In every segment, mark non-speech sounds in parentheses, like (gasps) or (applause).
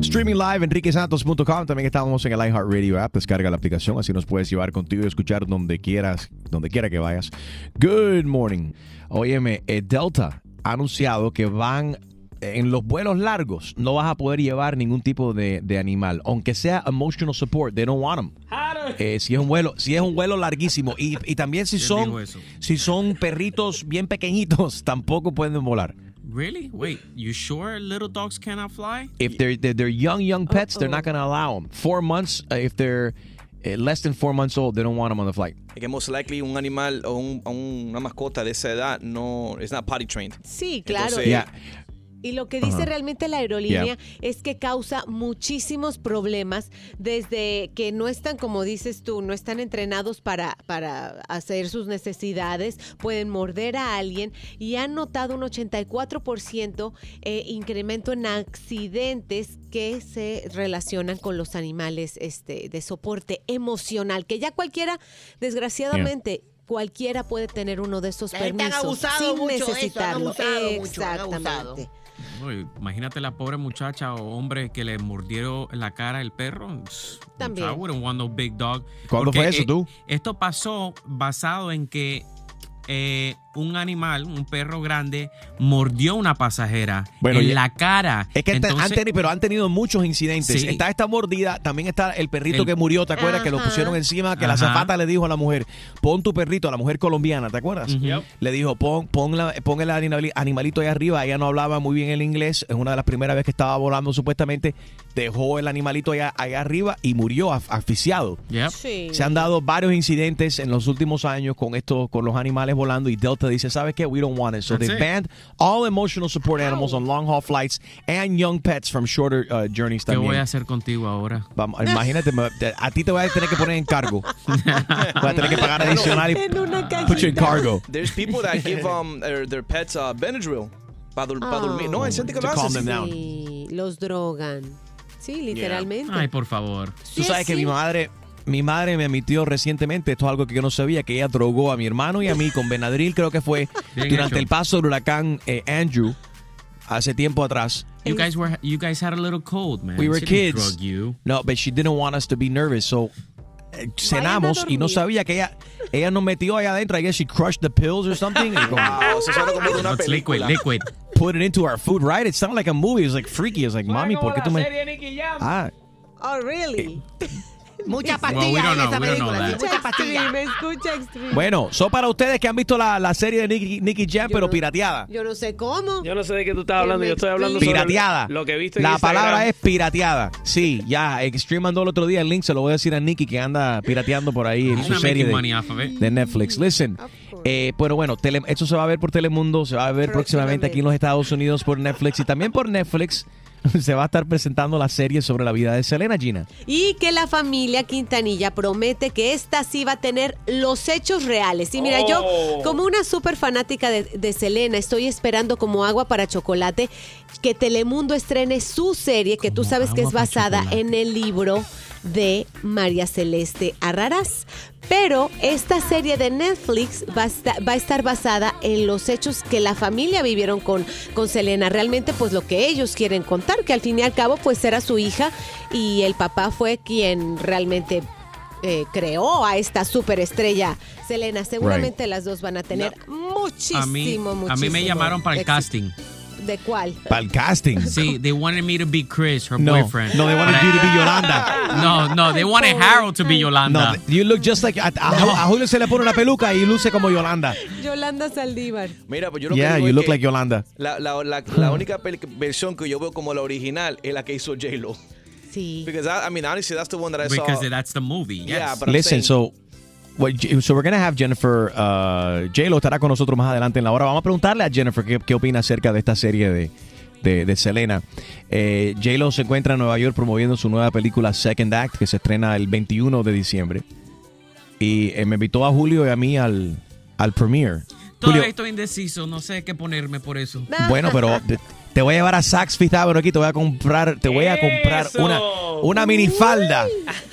Streaming live, enriquesantos.com. También estamos en el iHeartRadio app. Descarga la aplicación, así nos puedes llevar contigo y escuchar donde quieras, donde quiera que vayas. Good morning. Óyeme, eh, Delta ha anunciado que van en los vuelos largos no vas a poder llevar ningún tipo de, de animal, aunque sea emotional support, they don't want them. Eh, si es un vuelo, si es un vuelo larguísimo y, y también si ¿Quién son si son perritos bien pequeñitos (laughs) tampoco pueden volar. Really? Wait, you sure little dogs cannot fly? If they're they're, they're young young pets, they're not going to allow them. Four months, uh, if they're uh, less than four months old, they don't want them on the flight. Es que most likely un animal o un- o una mascota de esa edad no es not potty trained. Sí, claro. Entonces, Yeah. Y lo que dice Ajá. realmente la aerolínea Yeah. es que causa muchísimos problemas desde que no están, como dices tú, no están entrenados para, para hacer sus necesidades, pueden morder a alguien y han notado un 84% eh, incremento en accidentes que se relacionan con los animales este, de soporte emocional, que ya cualquiera, desgraciadamente... Cualquiera puede tener uno de esos han permisos abusado sin mucho de eso, han necesitarlo. abusado mucho, han abusado. Imagínate la pobre muchacha o hombre que le mordieron la cara el perro. También. I wouldn't want no big dog. ¿Cuándo Porque, fue eso, eh, tú? Esto pasó basado en que eh, un animal, un perro grande, mordió una pasajera Bueno, en ya- la cara. Es que han tenido, pero han tenido muchos incidentes. Sí. Está esta mordida, también está el perrito El- que murió, ¿te acuerdas? Que lo pusieron encima, que la Ajá. zafata le dijo a la mujer, pon tu perrito, a la mujer colombiana, ¿te acuerdas? Le dijo, pon, pon, la- pon el animali- animalito ahí arriba. Ella no hablaba muy bien el inglés. Es una de las primeras veces que estaba volando supuestamente. Dejó el animalito allá, allá arriba y murió asfixiado. Yep. Sí. Se han dado varios incidentes en los últimos años con esto, con los animales volando y Delta dice, ¿sabes qué? We don't want it. So That's they it. banned all emotional support animals on long haul flights and young pets from shorter uh, journeys ¿Qué también. voy a hacer contigo ahora? Vamos, imagínate, me- te- a ti te voy a tener que poner en cargo. (laughs) Voy a tener que pagar adicional y En una put you in cajita. cargo. There's people that give (laughs) um, their, their pets uh, Benadryl para dormir. No, hay gente que To lo calm hace. down. Sí, los drogan. Sí, literalmente. Ay, por favor. Tú sabes que mi madre, mi madre me admitió recientemente, esto es algo que yo no sabía, que ella drogó a mi hermano y a mí con Benadryl, creo que fue (laughs) Bien durante hecho. el paso del huracán eh, Andrew, hace tiempo atrás. You guys were you guys had a little cold, man. We were She kids. drug you. No, but she didn't want us to be nervous, so eh, cenamos y no sabía que ella ella nos metió allá adentro. I guess she crushed the pills or something and Wow, eso suena como de (laughs) una It's liquid, película. liquid. put it into our food, right? It sounded like a movie. It was like freaky. It was like, mami, ¿por qué tú me Ah, Oh, really? Mucha Well, we pastilla don't en esa película, sí, that. mucha pastilla. Extreme, escucha Extreme. bueno, son para ustedes que han visto la, la serie de Nicky, Nicky Jam, Yo pero no- pirateada. Yo no sé cómo. Yo no sé de qué tú estás Que hablando, me yo estoy hablando sobre Pirateada. lo que he visto en La Instagram. palabra es pirateada. Sí, ya. Extreme mandó el otro día el link. Se lo voy a decir a Nicky que anda pirateando por ahí en su serie de, off Netflix. Listen. Eh, bueno, bueno, tele- esto se va a ver por Telemundo, se va a ver próximamente aquí en los Estados Unidos por Netflix y también por Netflix (laughs) se va a estar presentando la serie sobre la vida de Selena Gina. Y que la familia Quintanilla promete que esta sí va a tener los hechos reales. Y mira, yo, como una súper fanática de, de Selena, estoy esperando como agua para chocolate que Telemundo estrene su serie, que tú sabes que es basada chocolate. en el libro de María Celeste Arraraz. Pero esta serie de Netflix va a, esta- va a estar basada en los hechos que la familia vivieron con, con Selena. Realmente, pues lo que ellos quieren contar, que al fin y al cabo, pues era su hija y el papá fue quien realmente eh, creó a esta superestrella Selena. Seguramente las dos van a tener muchísimo, A mí, a mí me muchísimo llamaron para el éxito. casting. ¿De cuál? Para el casting. Sí, they wanted me to be Chris, her No, boyfriend. no, they wanted But I- you to be Yolanda. (laughs) No, no, they wanted Harold to be Yolanda. No, you look just like a, a- a Julio se le pone una peluca y luce como Yolanda. Yolanda Saldívar. Mira, pues yo lo Yeah, que digo you es look que like Yolanda. La, la, la, la única versión que yo veo como la original es la que hizo J-Lo. Sí. Because I, I mean, honestly, that's the one that I saw. Because that's the movie. Yes. Yeah, but I'm Listen, saying- so, so we're going to have Jennifer, uh, J-Lo estará con nosotros más adelante en la hora. Vamos a preguntarle a Jennifer qué, qué opina acerca de esta serie de, de, de Selena. Eh, J-Lo se encuentra en Nueva York promoviendo su nueva película Second Act, que se estrena el 21 de diciembre. y eh, me invitó a Julio y a mí al, al premiere. Todavía Julio, estoy indeciso, no sé qué ponerme por eso. bueno, pero te, voy a llevar a Saks Fifth Avenue aquí, te voy a comprar, te voy a comprar ¡Eso! una, una minifalda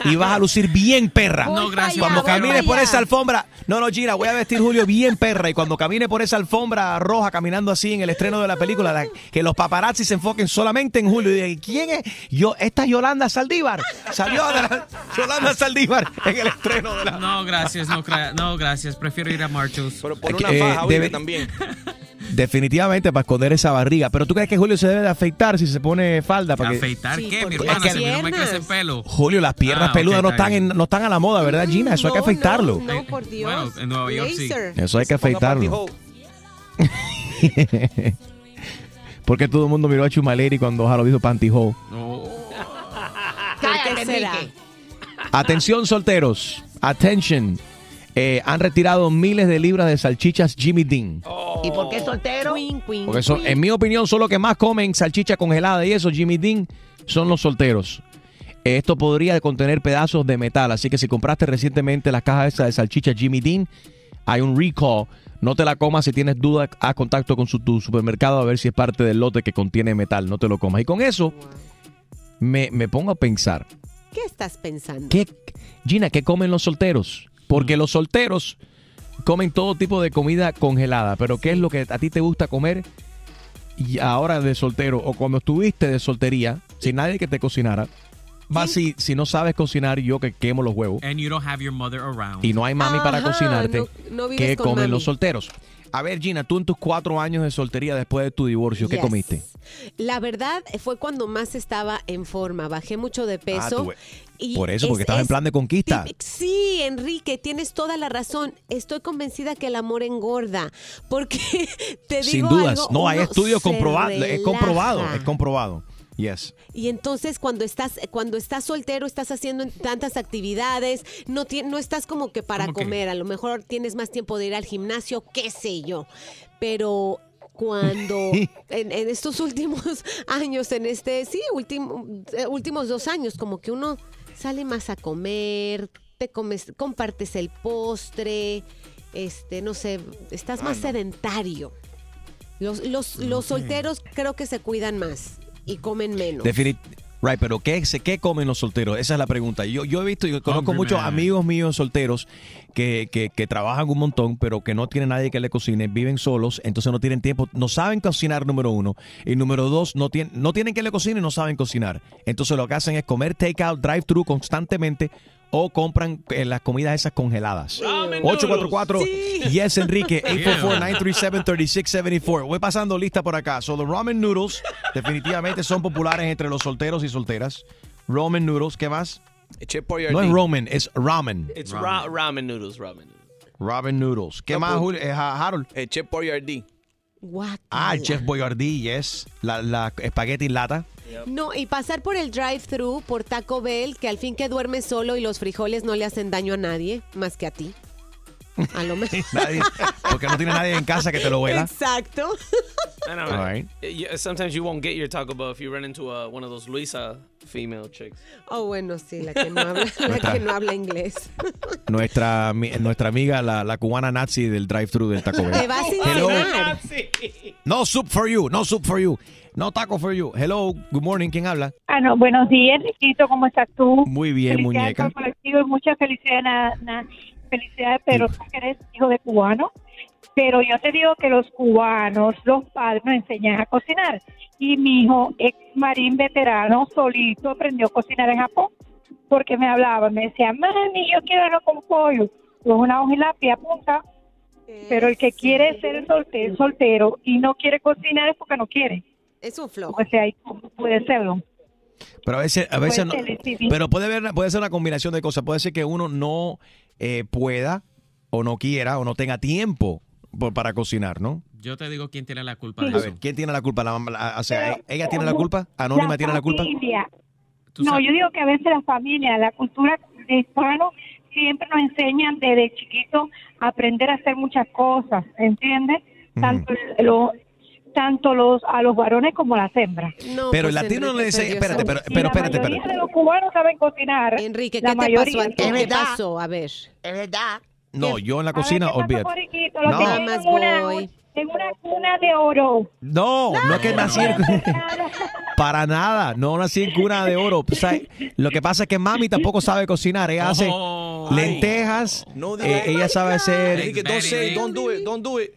y vas a lucir bien perra. No, gracias. Cuando Voy camines por esa alfombra, no, no, Gina, voy a vestir Julio bien perra y cuando camine por esa alfombra roja caminando así en el estreno de la película, la- que los paparazzi se enfoquen solamente en Julio y digan, ¿quién es? Yo, esta es Yolanda Saldívar. Salió de la- Yolanda Saldívar en el estreno de la... No, gracias, no, no, gracias. Prefiero ir a Marshall's. Pero por una eh, faja, debe- también. (laughs) Definitivamente para esconder esa barriga. Pero tú crees que Julio se debe de afeitar si se pone falda? Para que- ¿Afeitar Sí, qué? Mi hermana, las si a mí no me piernas. crece pelo. Julio, las piernas Ah, peludas no, está están en- no están a la moda, ¿verdad, Gina? Eso hay que afeitarlo. No, no, por Dios. Bueno, en Nueva York sí. Eso hay que afeitarlo. (laughs) Porque todo el mundo miró a Chumaleri cuando Jaro dijo pantyhole. No. ¿Por qué Cállate. Atención, solteros. Attention. Eh, han retirado miles de libras de salchichas Jimmy Dean. ¿Y por qué soltero? Queen, queen, Porque son, queen. en mi opinión, son los que más comen salchicha congelada y eso, Jimmy Dean, son los solteros. Esto podría contener pedazos de metal, así que si compraste recientemente las cajas esas de salchicha Jimmy Dean, hay un recall. No te la comas si tienes duda, haz contacto con su, tu supermercado a ver si es parte del lote que contiene metal. No te lo comas. Y con eso me, me pongo a pensar, ¿Qué estás pensando? ¿qué, Gina, ¿qué comen los solteros? Porque los solteros comen todo tipo de comida congelada, pero ¿qué es lo que a ti te gusta comer y ahora de soltero o cuando estuviste de soltería, sin nadie que te cocinara? Más si, si no sabes cocinar, yo que quemo los huevos And you don't have your mother around. y no hay mami para Ajá, cocinarte, no- no vives ¿qué con comen mami. los solteros? A ver, Gina, tú en tus cuatro años de soltería después de tu divorcio, ¿qué Yes. comiste? La verdad fue cuando más estaba en forma. Bajé mucho de peso. tú- y por eso, porque es- estabas en plan de conquista. Sí, Enrique, tienes toda la razón. Estoy convencida que el amor engorda. Porque (laughs) te digo Sin dudas. algo, no, hay estudios comprobados. Es comprobado, es comprobado. Yes. Y entonces cuando estás cuando estás soltero estás haciendo tantas actividades, no ti- no estás como que para comer, a lo mejor tienes más tiempo de ir al gimnasio, qué sé yo. Pero cuando (laughs) en, en estos últimos (laughs) años, en este, sí, último, eh, últimos dos años, como que uno sale más a comer, te comes, compartes el postre, este, no sé, estás más sedentario. Los, los, los solteros creo que se cuidan más y comen menos. Definit right, pero ¿qué, se- ¿qué comen los solteros? Esa es la pregunta. Yo, yo he visto, yo conozco Hungry muchos man. amigos míos solteros que, que, que trabajan un montón, pero que no tienen nadie que le cocine, viven solos, entonces no tienen tiempo, no saben cocinar, número uno. Y número dos, no, tienen no tienen que le cocine y no saben cocinar. Entonces lo que hacen es comer takeout, drive-thru constantemente o compran eh, las comidas esas congeladas. 844 Yes Enrique (laughs) 844-937-3674 Voy pasando lista por acá. So, los ramen noodles definitivamente son populares entre los solteros y solteras. Ramen noodles, ¿qué más? No es ramen, es ramen. It's ra- ramen noodles, ramen noodles. Ramen noodles. ¿Qué No, más, Julio? Eh, Ha- Harold? El Chef Boyardee. Guácala. Ah, el Chef Boyardee, yes. La, la espagueti en lata. No, y pasar por el drive-thru, por Taco Bell, que al fin que duermes solo y los frijoles no le hacen daño a nadie, más que a ti. A lo mejor. (laughs) Nadie- porque no tiene nadie en casa que te lo vuela. Exacto. I know, All right? Yeah, sometimes you won't get your Taco Bell if you run into uh, one of those Luisa female chicks. Oh, bueno, sí, la que no habla, la que no habla inglés. (laughs) Nuestra, mi- nuestra amiga, la, la cubana nazi del drive-thru del Taco Bell. Te vas Hello. No soup for you, no soup for you. No taco for you. Hello, good morning, ¿quién habla? Ah, no, buenos días, Enriquito, ¿cómo estás tú? Muy bien, Felicidades muñeca. colectivo y muchas felicidades, na- na- felicidades, pero tú que eres hijo de cubano. Pero yo te digo que los cubanos, los padres nos enseñan a cocinar. Y mi hijo, ex marín veterano, solito aprendió a cocinar en Japón. Porque me hablaba, me decía, mami, yo quiero arroz con pollo. Con una hoja y lápiz apunta. Pero el que quiere ser soltero, soltero y no quiere cocinar es porque no quiere. Es un flojo. O sea, puede serlo. Pero a veces, a veces no, Puede ser, sí, sí. pero puede haber, puede ser una combinación de cosas. Puede ser que uno no eh, pueda o no quiera o no tenga tiempo por- para cocinar, ¿no? Yo te digo quién tiene la culpa de A eso. ver, ¿quién tiene la culpa? La, mamá- la- o sea, Pero, ¿ella tiene la culpa? ¿Anónima tiene la culpa? No, sabes- yo digo que a veces la familia, la cultura de hispano siempre nos enseñan desde chiquito a aprender a hacer muchas cosas, ¿entiendes? Tanto lo- tanto los a los varones como a las hembras. No, Pero el pues, latino no le dice, espérate, pero, pero la espérate, mayoría espérate. de los cubanos saben cocinar. Enrique, la ¿qué te mayoría. pasó? a ti? Es ¿Qué verdad. pasó? A ver. Es verdad. No, yo en la cocina, ¿qué pasa, olvídate. No. Más en una, voy. en una cuna de oro. No, no es que nací en- Nada. para nada, no nací en cuna de oro. O sea, lo que pasa es que mami tampoco sabe cocinar, ella hace Oh. lentejas, No eh, digas- ella sabe hacer Enrique, don't say, don't do it, don't do it.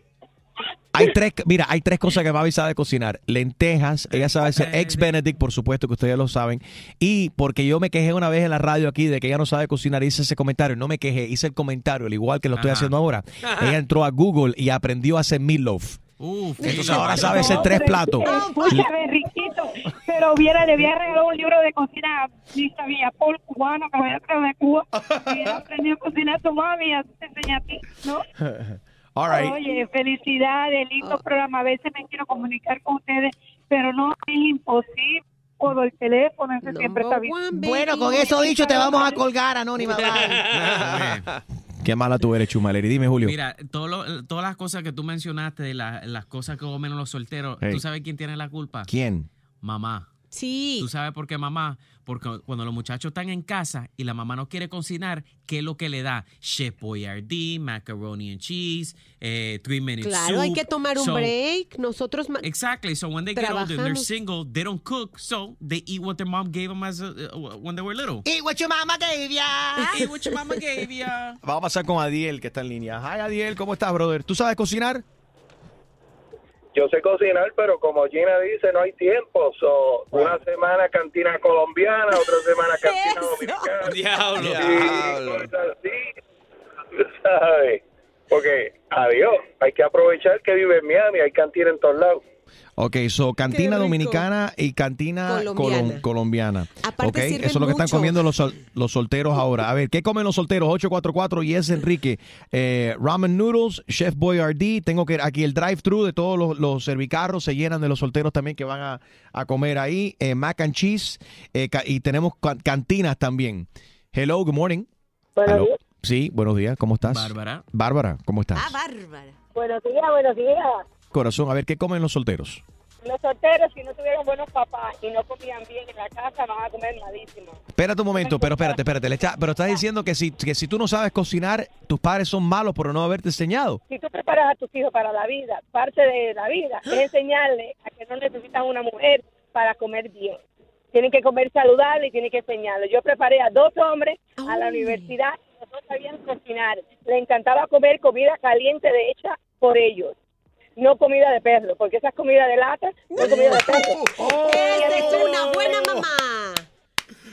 Hay tres, mira, hay tres cosas que Mavi sabe cocinar. Lentejas, ella sabe hacer ex Benedict, por supuesto que ustedes lo saben. Y porque yo me quejé una vez en la radio aquí de que ella no sabe cocinar, hice ese comentario. No me quejé, hice el comentario, al igual que lo estoy Ajá. haciendo ahora. Ella entró a Google y aprendió a hacer meatloaf. Uf, Entonces ahora sabe hacer tres platos. Escúchame, Riquito, pero hubiera, le hubiera regalado un libro de cocina, ni sabía, Paul cubano, que había traído de Cuba. Hubiera aprendido a cocinar a tu mami, así te enseña a ti, ¿no? (laughs) All right. Oye, felicidades, lindo Oh. programa. A veces me quiero comunicar con ustedes, pero no es imposible. Por el teléfono, ese siempre está bien. Bueno, con eso dicho, te vamos a colgar, Anónima. (laughs) Qué mala tú eres, Chumaleri. Dime, Julio. Mira, todo lo- todas las cosas que tú mencionaste, de la- las cosas que comen los solteros, Hey. ¿tú sabes quién tiene la culpa? ¿Quién? Mamá. Sí. ¿Tú sabes por qué mamá? Porque cuando los muchachos están en casa y la mamá no quiere cocinar, ¿qué es lo que le da? Chef Boyardee, macaroni and cheese, eh, three minute Claro, hay que tomar un So- break. Nosotros Exactly. So when they get older and they're Trabajamos. single, they don't cook, so they eat what their mom gave them as a, uh, when they were little. Eat what your mama gave ya. (laughs) Eat what your mama gave ya. Vamos a pasar con Adiel, que está en línea. Hi, Adiel, ¿cómo estás, brother? ¿Tú sabes cocinar? Yo sé cocinar, pero como Gina dice, no hay tiempo. So, una semana cantina colombiana, otra semana (laughs) cantina dominicana. Diablo. Y cosas así, ¿sabes? Porque, adiós, hay que aprovechar que vive en Miami, hay cantina en todos lados. Ok, so cantina dominicana y cantina Colombiana. colom- colombiana. Aparte Ok, sirven eso es lo que están comiendo los, sol- los solteros ahora. A ver, ¿qué comen los solteros? 844 y es Enrique. Eh, ramen noodles, Chef Boyardee. Tengo que aquí el drive-thru de todos los, los servicarros se llenan de los solteros también que van a, a comer ahí. Eh, mac and cheese eh, ca- y tenemos ca- cantinas también. Hello, good morning. Buenos Hello. días. Sí, buenos días. ¿Cómo estás? Bárbara. Bárbara, ¿cómo estás? Ah, bárbara. Buenos días, buenos días. Corazón, a ver, ¿qué comen los solteros? Los solteros, si no tuvieron buenos papás y no comían bien en la casa, van a comer malísimo. Espérate un momento, pero espérate, espérate. le está- pero estás diciendo que si, que si tú no sabes cocinar, tus padres son malos por no haberte enseñado. Si tú preparas a tus hijos para la vida, parte de la vida es (gasps) enseñarle a que no necesitan una mujer para comer bien. Tienen que comer saludable y tienen que enseñarle. Yo preparé a dos hombres a la universidad, los dos sabían cocinar. Le encantaba comer comida caliente de hecha por ellos. No comida de perro, porque esa es comida de lata, no es comida de perro. (laughs) Esa es una buena mamá.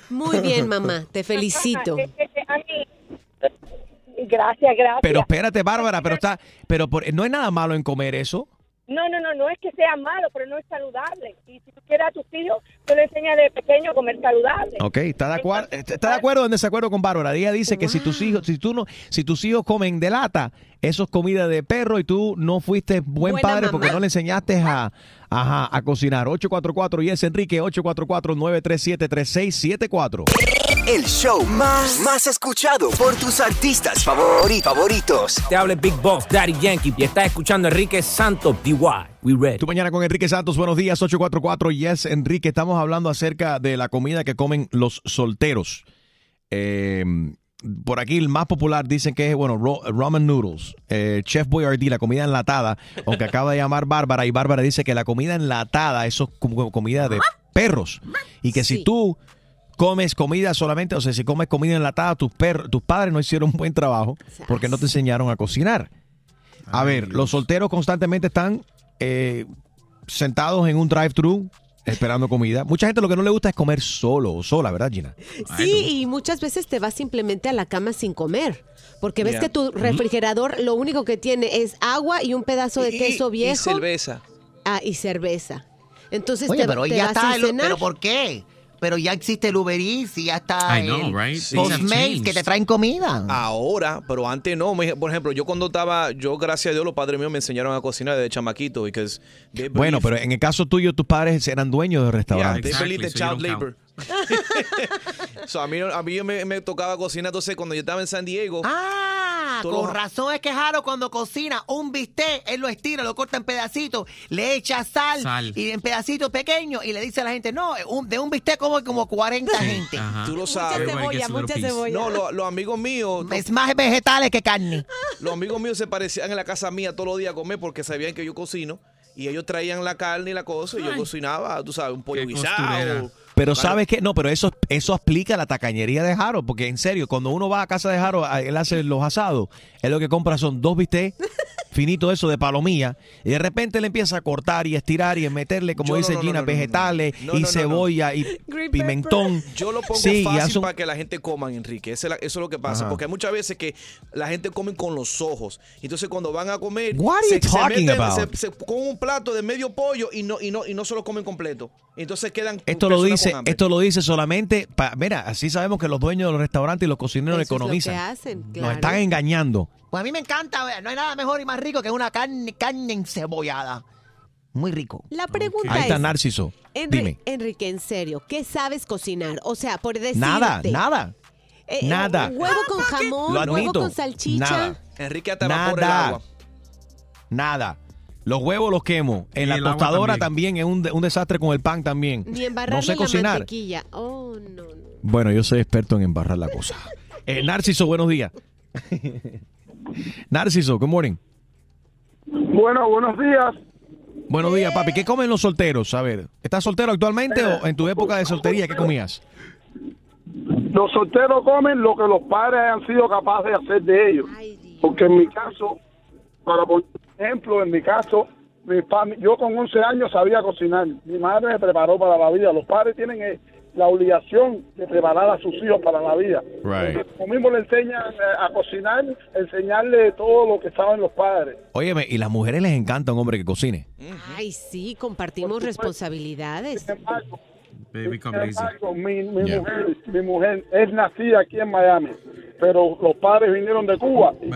Muy bien, mamá. Te felicito. Es (laughs) a mí- Gracias, gracias. Pero espérate, Bárbara, pero está, pero por- no hay nada malo en comer eso. No, no, no, no es que sea malo, pero no es saludable. Y si tú quieres a tus hijos, tú le enseñas de pequeño a comer saludable. Ok, está de acuerdo, está de acuerdo o en desacuerdo con Bárbara. Ella dice que si tus hijos, si tú no, si tus hijos comen de lata, eso es comida de perro y tú no fuiste buen Buena padre mamá. porque no le enseñaste a, ajá, a cocinar. 844 y es Enrique 844-937-3674. El show más, más escuchado por tus artistas favori- favoritos. Te habla el Big Boss, Daddy Yankee, y estás escuchando a Enrique Santos, DY. We ready. Tu mañana con Enrique Santos, buenos días, 844 Yes, Enrique. Estamos hablando acerca de la comida que comen los solteros. Eh, por aquí el más popular dicen que es, bueno, ro- ramen noodles, eh, Chef Boyardee, la comida enlatada, aunque acaba de llamar Bárbara y Bárbara dice que la comida enlatada, eso es como comida de perros. Y que si tú comes comida solamente, o sea, si comes comida enlatada, tus, per- tus padres no hicieron un buen trabajo porque no te enseñaron a cocinar. A ver, los solteros constantemente están eh, sentados en un drive-thru esperando comida. Mucha gente lo que no le gusta es comer solo o sola, ¿verdad, Gina? Sí, y muchas veces te vas simplemente a la cama sin comer. Porque ves Yeah. que tu refrigerador lo único que tiene es agua y un pedazo de Y- queso y viejo. cerveza. Ah, y cerveza. Entonces Oye, te, pero te ya vas está, sin el- cenar. pero ¿por qué? Pero ya existe el Uber Eats y ya está I know, el right? Things have Postmates que te traen comida. Ahora, pero antes no. Me- Por ejemplo, yo cuando estaba, yo gracias a Dios los padres míos me enseñaron a cocinar desde chamaquito. They Bueno, pero en el caso tuyo, tus padres eran dueños de Yeah, restaurantes. they Exactly, believe the so you child labor. (laughs) so, a mí, a mí me, me tocaba cocinar. Entonces, cuando yo estaba en San Diego, Ah, Todos con los- razón es que Jaro cuando cocina un bistec, él lo estira, lo corta en pedacitos, le echa sal, Sal. y en pedacitos pequeños y le dice a la gente, no, un- de un bistec como como 40 gente. Ajá. Tú lo Mucha sabes. Everybody cebolla, mucha cebolla. No, lo- los amigos míos, Es más vegetales que carne. los amigos míos se parecían en la casa mía todos los días a comer porque sabían que yo cocino y ellos traían la carne y la cosa y yo Ay. cocinaba, tú sabes, un pollo Qué costurera. guisado. Pero sabes que no, pero eso eso explica la tacañería de Jaro, porque en serio, cuando uno va a casa de Jaro, él hace los asados, él lo que compra son dos bistecs (laughs) finito eso de palomilla y de repente le empieza a cortar y estirar y a meterle como Yo dice no, no, Gina no, vegetales y cebolla y Green pimentón. Yo lo pongo Sí, fácil para que la gente coma, Enrique. Eso es lo que pasa. Ajá. Porque hay muchas veces que la gente come con los ojos. Entonces, cuando van a comer, you talking about? se, se comen un plato de medio pollo y no, y no, y no se lo comen completo. Entonces quedan. Esto lo personas dice, con hambre. esto lo dice solamente, pa- mira, así sabemos que los dueños de los restaurantes y los cocineros Eso es lo economizan. que hacen, Nos están engañando. Pues a mí me encanta, no hay nada mejor y más rico que una carne, carne encebollada. Muy rico. La pregunta Ahí está es, Narciso. Enri- Dime. Enrique, en serio, ¿qué sabes cocinar? O sea, por decirte. Nada, nada. eh, eh, nada. Huevo con jamón, Lo huevo con salchicha. Nada. Enrique hasta evapora el Nada. agua. Nada. Los huevos los quemo. En Y la tostadora también. también es un, de- un desastre con el pan también. Ni embarrarle No sé la cocinar. mantequilla. Oh, no, no. Bueno, yo soy experto en embarrar la cosa. (laughs) Eh, Narciso, buenos días. Narciso, good morning. Bueno, buenos días. Buenos días, papi. ¿Qué comen los solteros? A ver, ¿estás soltero actualmente o en tu época de soltería qué comías? Los solteros comen lo que los padres han sido capaces de hacer de ellos. Ay, Dios. Porque en mi caso, para poner ejemplo, en mi caso, mi yo con 11 años sabía cocinar. Mi madre me preparó para la vida. Los padres tienen eh, la obligación de preparar a sus hijos para la vida. Right. Como mismo le enseñan eh, a cocinar, enseñarle todo lo que saben los padres. Óyeme, y las mujeres les encanta un hombre que cocine. Ay, sí, compartimos responsabilidades. Sin embargo, Baby sin come lazy. embargo, mi, mi Yeah. mujer, mi mujer es nacida aquí en Miami, pero los padres vinieron de Cuba y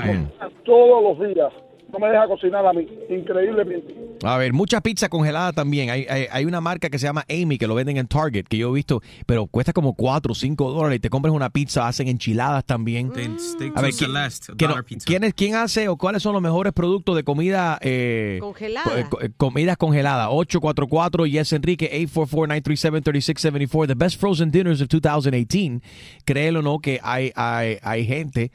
todos los días. No me deja cocinar a mí, increíblemente. A ver, mucha pizza congelada también. Hay, hay, hay una marca que se llama Amy que lo venden en Target, que yo he visto, pero cuesta como 4 o 5 dólares. Y te compras una pizza, hacen enchiladas también. Stick A ver, ¿quién, Celeste, quién- quién es- quién hace o cuáles son los mejores productos de comida eh, Congelada. co- eh, eh, comidas congeladas? 844 Yes Enrique 844-937-3674. The best frozen dinners of 2018. Créelo o no que hay, hay, hay gente,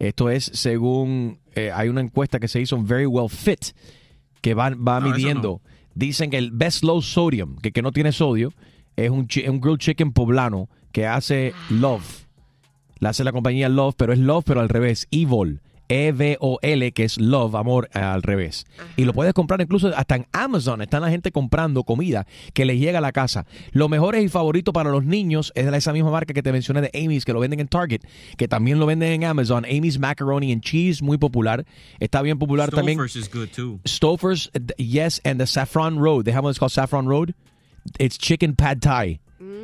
esto es según, eh, hay una encuesta que se hizo en Very Well Fit, que va, va No, midiendo. Dicen que el best low sodium, que, que no tiene sodio, es un, chi- un grilled chicken poblano que hace Love. La hace la compañía Love, pero es Love, pero al revés. Evil. E-V-O-L, que es Love, amor, eh, al revés. Y lo puedes comprar incluso hasta en Amazon. Están la gente comprando comida que les llega a la casa. Lo mejor y favorito para los niños es de esa misma marca que te mencioné de Amy's, que lo venden en Target, que también lo venden en Amazon. Amy's Macaroni and Cheese, muy popular. Está bien popular también. Stouffer's is good too. Stouffer's, uh, yes, and the Saffron Road. They have one that's called Saffron Road. It's chicken pad thai.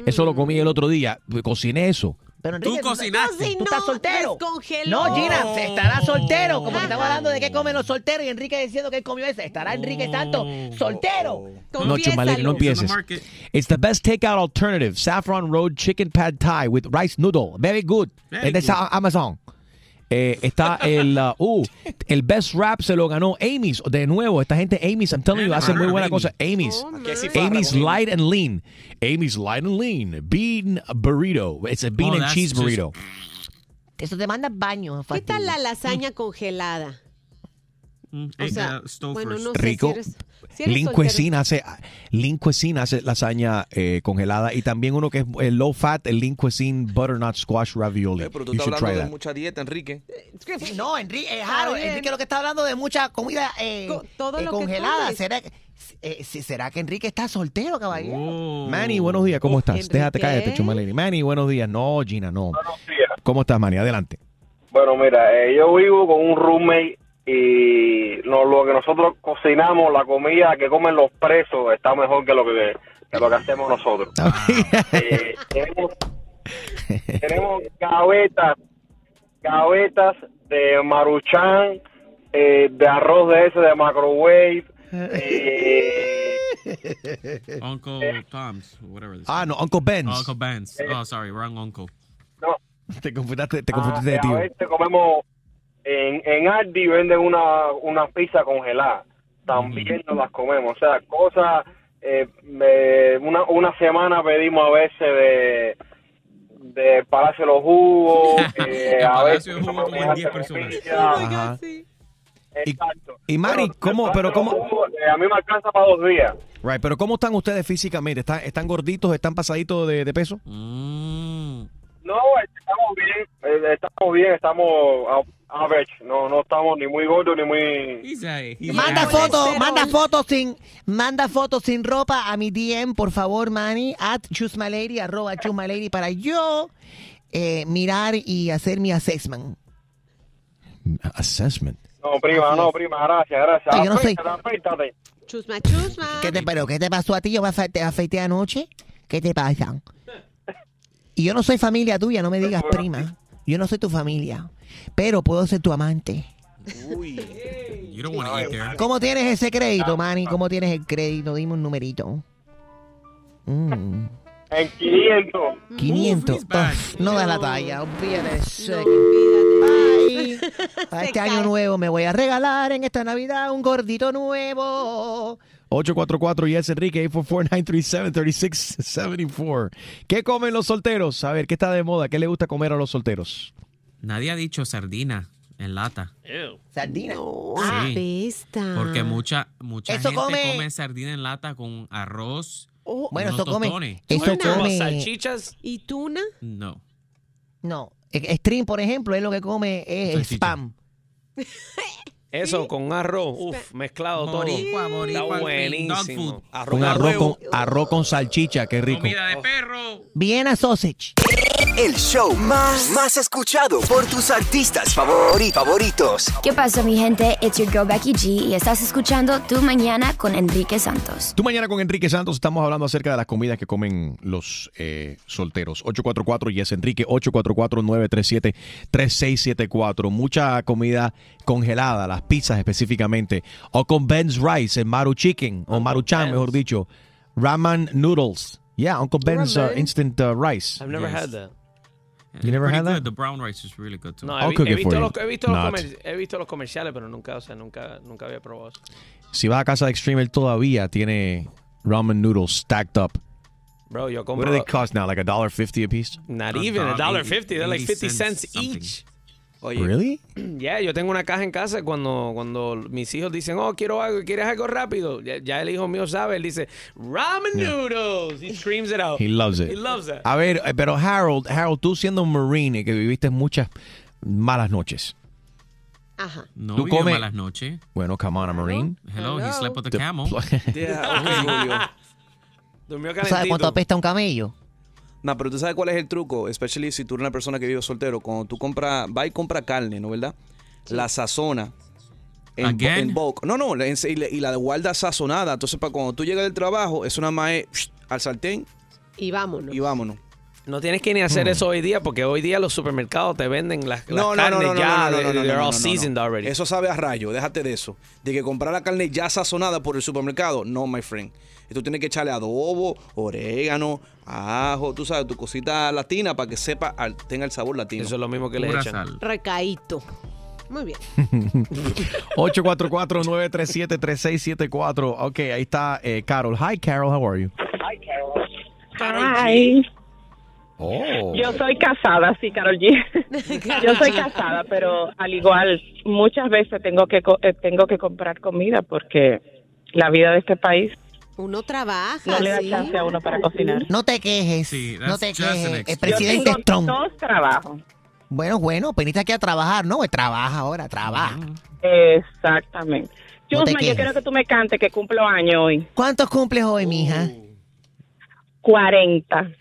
Eso lo comí el otro día. Cociné eso. Pero Tú Enrique, cocinaste. Tú estás soltero. No, Gina, se estará soltero. Como que estamos hablando de qué comen los solteros y Enrique diciendo que él comió ese. Estará Enrique Santos soltero. No, Chumaleri, no empieces. It's the market. It's the best takeout alternative. Saffron Road Chicken Pad Thai with rice noodle. Very good. Very es de Amazon. Eh, está el uh, uh, el best rap se lo ganó Amy's. De nuevo esta gente Amy's I'm telling you hace muy buena cosa. Amy's. Oh, Amy's. Light and lean. Amy's light and lean. Bean burrito. It's a bean Oh, and cheese just- burrito. Eso te manda baño. ¿Qué tal la lasaña congelada? Mm, O sea, bueno, no sé rico. si eres, si. Cuisine hace Cuisine hace lasaña eh, congelada y también uno que es el low fat el Cuisine butternut squash ravioli Eh, pero tú you estás hablando de that mucha dieta, Enrique. No, Enrique, eh. Enrique lo que está hablando de mucha comida eh, Co- todo eh, lo que congelada. ¿Será, que- eh, si- ¿Será que Enrique está soltero, caballero? Oh. Manny, buenos días, ¿cómo estás? Enrique. Déjate cállate, Chumalini. Manny, buenos días. No, Gina, no. ¿Cómo estás, Manny? Adelante. Bueno, mira, eh, yo vivo con un roommate y no, lo que nosotros cocinamos, la comida que comen los presos, está mejor que lo que, que lo que hacemos nosotros. (laughs) Eh, tenemos, tenemos gavetas, gavetas de maruchan, eh, de arroz de ese de microwave. eh, (laughs) Uncle Tom's, whatever. this ah, is. no, Uncle Ben's. Oh, Uncle Ben's. Oh, sorry, wrong uncle. no, Te confundiste, te ah, confundiste de a tío. veces comemos en, en Aldi venden una, una pizza congelada. También nos las comemos. O sea, cosas. eh, me- una, una semana pedimos a veces de de Palacio de los Jugos. (laughs) eh, a veces de Jugos comen 10 personas. Ajá. Exacto. Y Mari, ¿cómo, pero cómo, Eh, a mí me alcanza para dos días. right, pero cómo están ustedes físicamente? ¿Están, están gorditos? ¿Están pasaditos de, de peso? Mm. No, estamos bien, eh, estamos bien, estamos a- average, no, no estamos ni muy gordos ni muy... Manda fotos, manda fotos sin, manda fotos sin ropa a mi DM, por favor, Manny, at chusmalady, arroba chusmalady, para yo eh, mirar y hacer mi assessment. Assessment. No, prima, no, prima, gracias, gracias. Ay, yo no soy- Afeítate, afeítate. Chusma, chusma. ¿Qué te, pero, ¿qué te pasó a ti? Yo me afe- te afeité anoche. ¿Qué te pasa? Y yo no soy familia tuya, no me digas prima. Yo no soy tu familia, pero puedo ser tu amante. You don't want to eat there. ¿Cómo tienes ese crédito, Manny? ¿Cómo tienes el crédito? Dime un numerito. Mm, En 500. 500. Uf, no da la talla. Olvídate. (laughs) Para este año nuevo me voy a regalar en esta Navidad un gordito nuevo. 844 Yes Enrique 844-937-3674. ¿Qué comen los solteros? A ver, ¿qué está de moda? ¿Qué le gusta comer a los solteros? Nadie ha dicho sardina en lata. Sardina. Sí. Apesta. Porque mucha, mucha Eso gente come- come... sardina en lata con arroz. Bueno, unos eso come- Como come- salchichas. ¿Y tuna? No. No. E- Stream, por ejemplo, es lo que come es el spam. (laughs) Eso con arroz, uf, mezclado Boricua, todo. boricua, Está buenísimo. dog food. Arroz Un con arroz con, arroz con salchicha, qué rico. Comida de perro. Viena sausage. El show más, más escuchado por tus artistas favori- favoritos. ¿Qué pasa, mi gente? It's your girl Becky G y estás escuchando Tu Mañana con Enrique Santos. Tú mañana con Enrique Santos estamos hablando acerca de las comidas que comen los eh, solteros. 844 Yes Enrique, 844-937-3674. Mucha comida congelada, las pizzas específicamente. O con Ben's Rice, el Maru Chicken, o Maruchan, mejor dicho. Ramen Noodles. Yeah, Uncle Ben's uh, instant uh, rice. I've never Yes. had that. You never had that? good. The brown rice is really good too. No, I'll he, cook he it for visto, you. los, he, visto los Not. comer- he visto los comerciales, pero nunca, o sea, nunca, nunca había probado eso. Si vas a casa de Extreme, él todavía tiene ramen noodles stacked up. Bro, yo What do they cost now? Like a dollar fifty a piece? Not even, a dollar, dollar eighty- fifty. They're like 50 cents, cents something. each. Oye, Really? (clears throat) Yeah, yo tengo una caja en casa cuando, cuando mis hijos dicen, oh, quiero algo, ¿quieres algo rápido? Ya, ya el hijo mío sabe, él dice, ramen Yeah. noodles. He screams it out. He loves it. He loves that. A ver, eh, pero Harold, Harold, tú siendo un Marine que viviste muchas malas noches. Ajá. No Tú vivió come- malas noches. Bueno, come on, a Marine. Hello, he slept with a Te- camel. (laughs) Yeah, ok, (laughs) Julio. Durmió ¿Tú sabes cuánto apesta un camello? No, pero tú sabes cuál es el truco, especially si tú eres una persona que vive soltero, cuando tú compras, va y compra carne, ¿no verdad? La sazona en, en bulk. No, no, y la, y la guarda sazonada. Entonces, para cuando tú llegas del trabajo, es una más al sartén Y vámonos. y vámonos. No tienes que ni hacer eso hoy día porque hoy día los supermercados te venden las, las No, no, no, carnes no, no, ya, no, no, they- no, no, they're no, all no, no. seasoned already. Eso sabe a rayo, déjate de eso. De que comprar la carne ya sazonada por el supermercado, no, my friend. Y tú tienes que echarle adobo, orégano, ajo, tú sabes, tu cosita latina para que sepa, tenga el sabor latino. Eso es lo mismo que le Pura echan. sal. Recaíto. Muy bien. (laughs) 844-937-3674. Ok, ahí está eh, Carol. Hi, Carol, how are you? Ay, Oh. yo soy casada, sí, Carol G. (laughs) yo soy casada, pero al igual muchas veces tengo que co- eh, tengo que comprar comida porque la vida de este país Uno trabaja. no le da sí. chance a uno para cocinar. No te quejes. Sí, no te quejes. El presidente yo tengo Trump. dos trabajos. Bueno, bueno, veniste aquí a trabajar, ¿no? Pues trabaja ahora, trabaja. Exactamente. No Chusma, yo quiero que tú me cantes que cumplo año hoy. ¿Cuántos cumples hoy, mija? 40.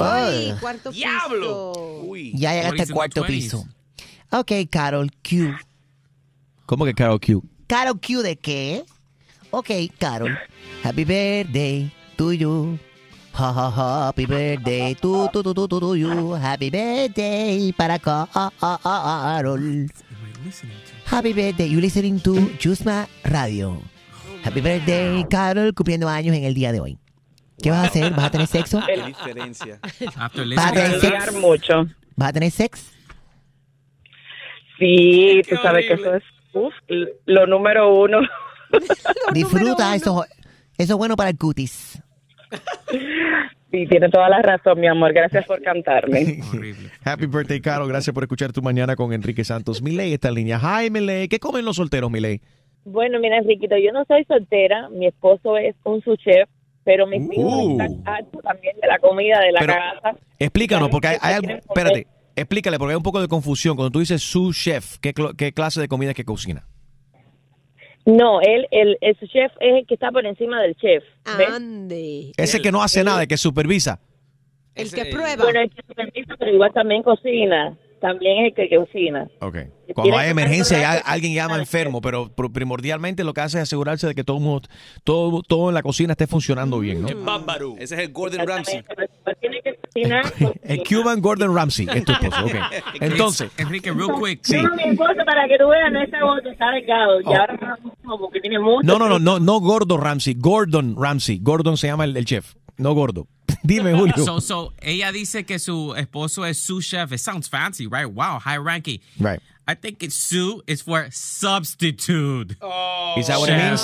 Ay, Ah. cuarto Diablo. piso. Uy. Ya llegaste al cuarto the 20s? piso. Ok, Carol Q. ¿Cómo que Carol Q? ¿Carol Q de qué? Ok, Carol. Happy birthday to you. Ha, ha, ha, happy birthday to, to, to, to, to, to you. Happy birthday para Carol. Happy birthday. You listening to Chusma Radio. Happy birthday, Carol, cumpliendo años en el día de hoy. ¿Qué vas a hacer? ¿Vas a tener sexo? (laughs) Qué diferencia. After ¿Vas a tener to sex? Cambiar mucho. ¿Vas a tener sex? Sí, tú sabes que eso es uf, lo número uno. Disfruta, eso, eso es bueno para el cutis. Sí, tiene toda la razón, mi amor. Gracias por cantarme. (laughs) Happy birthday, Caro. Gracias por escuchar tu mañana con Enrique Santos. Miley está en línea. Hi, Miley. ¿Qué comen los solteros, Miley? Bueno, mira, Enriquito, yo no soy soltera, mi esposo es un sous chef, pero mis hijos Uh. están hartos también de la comida de la Pero- casa. Explícanos, porque hay, hay algo- espérate, explícale, porque hay un poco de confusión. Cuando tú dices sous chef, ¿qué, cl- qué clase de comida es que cocina? No, él, el, el sous chef es el que está por encima del chef. ¿ves? Ande. Ese que no hace nada, el que supervisa. El que prueba. Bueno, el que supervisa, pero igual también cocina. También es el que, que cocina. Ok. Cuando hay emergencia y estar hay- alguien llama enfermo, pero pr- primordialmente lo que hace es asegurarse de que todo, mundo- todo, todo en la cocina esté funcionando bien, ¿no? Ese es el Gordon Ramsay. Que cocinar. (laughs) El Cuban Gordon Ramsay es tu esposo, ok. (laughs) Entonces, Enrique, real quick. Sí. No, mi esposo, para que tú veas, no está gordo, está delgado. Y Oh. ahora no, porque tiene mucho. no, no, no, no, no Gordon Ramsay, Gordon Ramsay. Gordon se llama el, el chef, no gordo. (laughs) Dime, Julio. So, so, ella dice que su esposo es sous chef. It sounds fancy, right? Wow, high ranking. Right. I think it's sous is for substitute. Oh. Is that what it Chef. means?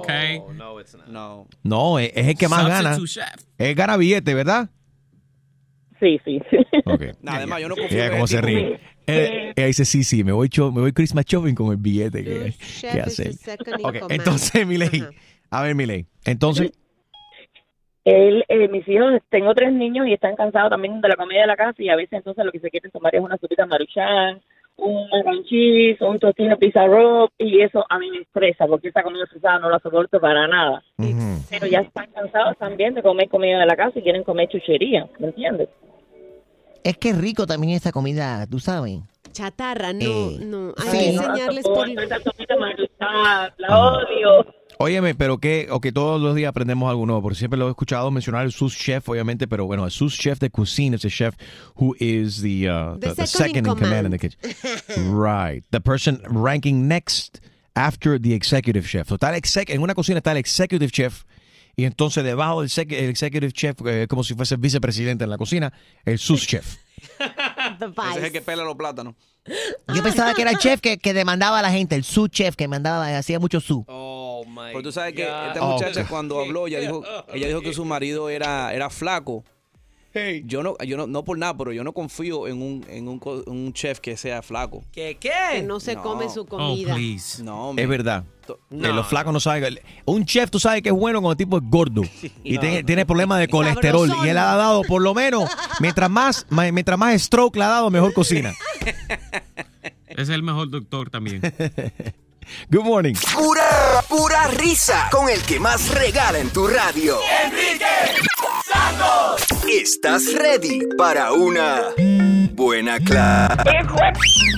Okay. No, it's not. No. No, es, es el que más gana. Substitute chef. Es gana billete, ¿verdad? Sí, sí. (laughs) Ok. Nada, además, yo no confío Ella cómo se ríe. Eh, Ella dice, sí, sí, me voy, cho- me voy Christmas shopping con el billete que, (laughs) Chef que is hace. the second in Ok, command. entonces, Miley, Ajá. a ver, Miley, entonces, Él, eh, mis hijos, tengo tres niños y están cansados también de la comida de la casa y a veces entonces lo que se quieren tomar es una sopita maruchan, un mac cheese, un tocino pizza y eso a mí me estresa porque esa comida pesada no la soporto para nada. Pero ya están cansados también de comer comida de la casa y quieren comer chuchería, ¿me entiendes? Es que es rico también esa comida, tú sabes. Chatarra, no, Eh, no. Hay sí. que No, enseñarles no por... maruchan, la odio. Óyeme, pero que, o que todos los días aprendemos algo nuevo, porque siempre lo he escuchado mencionar el sous chef, obviamente, pero bueno, el sous chef de cocina es el chef who is the, uh, The the, the second in second in command in command. the kitchen. right. The person ranking next after the executive chef. So, está el exec- en una cocina está el executive chef y entonces debajo del el executive chef, eh, como si fuese el vicepresidente en la cocina, el sous chef. (laughs) The Ese es el vice. que pela los plátanos. Yo pensaba que era el chef que, que demandaba a la gente, el su chef que mandaba, hacía mucho su. Oh Pero tú sabes que esta Oh, muchacha cuando (laughs) habló, ella dijo, ella dijo que su marido era, era flaco. Yo no, yo no, no por nada, pero yo no confío en un, en un, chef que sea flaco. ¿Qué? Que ¿Qué? no se No. come su Oh, comida. please. No, Es man. verdad. To- Que los flacos no saben. Un chef, tú sabes que es bueno cuando el tipo es gordo (laughs) y No, tiene, no. tiene problemas de colesterol. Sabrosón. Y él ha dado, por lo menos, (laughs) mientras más, mientras más stroke le ha dado, mejor cocina. Es el mejor doctor también. Good morning. Pura, pura risa con el que más regala en tu radio. ¿Estás ready para una buena cla-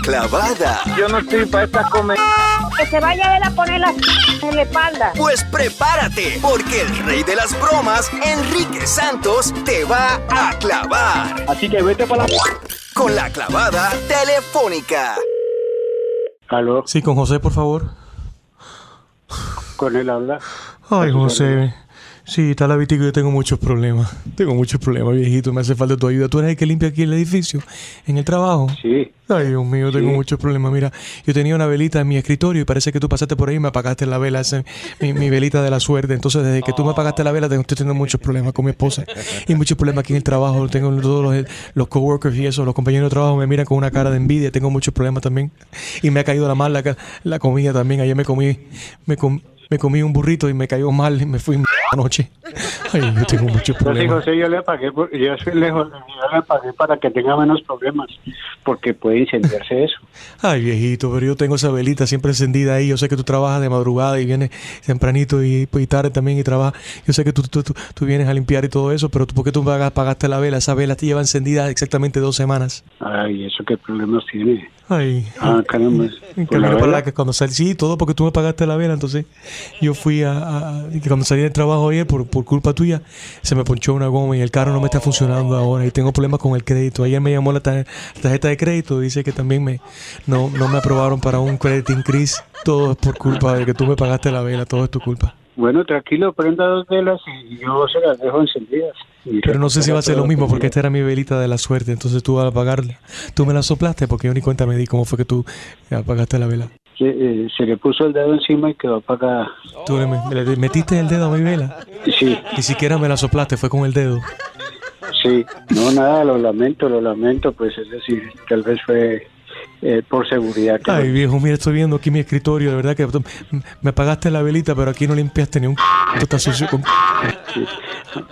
clavada? Yo no estoy para esta comer. Que se vaya él a poner la en la espalda. Pues prepárate, porque el rey de las bromas, Enrique Santos, te va a clavar Así que vete para la. con la clavada telefónica. Aló, Sí, con José, por favor. con él habla. Ay, José. Sí, está la víctima que yo tengo muchos problemas. Tengo muchos problemas, viejito. Me hace falta tu ayuda. ¿Tú eres el que limpia aquí el edificio? ¿En el trabajo? Sí, Ay, Dios mío, tengo Sí. muchos problemas. Mira, yo tenía una velita en mi escritorio y parece que tú pasaste por ahí y me apagaste la vela, mi, mi velita de la suerte. Entonces, desde que tú me apagaste la vela, estoy teniendo muchos problemas con mi esposa y muchos problemas aquí en el trabajo. Tengo todos los, los coworkers y eso, los compañeros de trabajo me miran con una cara de envidia. Tengo muchos problemas también. Y me ha caído la mal la, la comida también. Ayer me comí, me, com- me comí un burrito y me cayó mal y me fui anoche. Ay, yo tengo muchos yo sí, problemas. José, yo le pagué, yo soy lejos, yo le pagué para que tenga menos problemas, porque puede incendiarse eso. Ay, viejito, pero yo tengo esa velita siempre encendida ahí. Yo sé que tú trabajas de madrugada y vienes tempranito y, pues, y tarde también y trabajas. Yo sé que tú, tú, tú, tú vienes a limpiar y todo eso, pero tú, ¿por qué tú pagas- pagaste la vela? Esa vela te lleva encendida exactamente dos semanas. Ay, ¿eso qué problemas tiene? Ay, Ah, caramba. que ¿Por la mira para la que cuando salí, sí, todo porque tú me pagaste la vela. Entonces, yo fui a, a- cuando salí del trabajo ayer, por, por culpa tuya, se me ponchó una goma y el carro no me está funcionando ahora y tengo problemas con el crédito. Ayer me llamó la tar- la tarjeta de crédito, dice que también me no, no me aprobaron para un credit increase. Todo es por culpa de que tú me pagaste la vela, todo es tu culpa. Bueno, tranquilo, prenda dos velas y yo se las dejo encendidas. Y Pero no sé si va a ser lo mismo que porque esta era mi velita de la suerte. Entonces tú al apagarla, tú me la soplaste porque yo ni cuenta me di cómo fue que tú apagaste la vela. se, eh, se le puso el dedo encima y quedó apagada. Tú le metiste el dedo a mi vela. Sí. Ni siquiera me la soplaste, fue con el dedo. Sí, no, nada, lo lamento, lo lamento, pues es decir, tal vez fue eh, por seguridad. Ay, viejo, mira, estoy viendo aquí mi escritorio. De verdad que me apagaste la velita, pero aquí no limpiaste ni un. Esto está sucio con.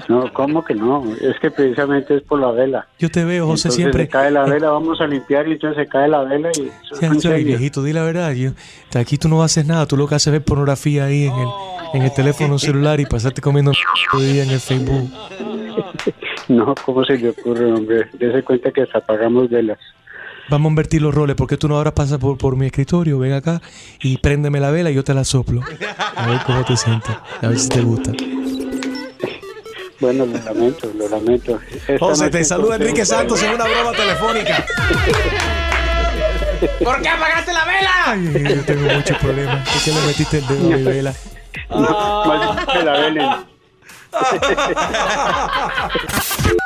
No, ¿cómo que no? Es que precisamente es por la vela. Yo te veo, José, Entonces siempre. se cae la vela, vamos a limpiar y entonces se cae la vela y es incendio. viejito, di la verdad. Yo, aquí tú no haces nada, tú lo que haces es pornografía ahí en el, en el teléfono celular y pasarte comiendo todo el día en el Facebook. (laughs) No, ¿cómo se le ocurre, hombre? Dese cuenta que hasta apagamos velas. Vamos a invertir los roles, porque tú no ahora pasas por, por mi escritorio, ven acá y préndeme la vela y yo te la soplo. A ver cómo te sientes, a ver si te gusta. Bueno, lo lamento, lo lamento. Esta José, te saluda Enrique Santos en una broma telefónica. (laughs) ¿Por qué apagaste la vela? Ay, yo tengo muchos problemas. ¿Por qué le metiste el dedo a mi vela? (laughs) Más que la vela. (laughs)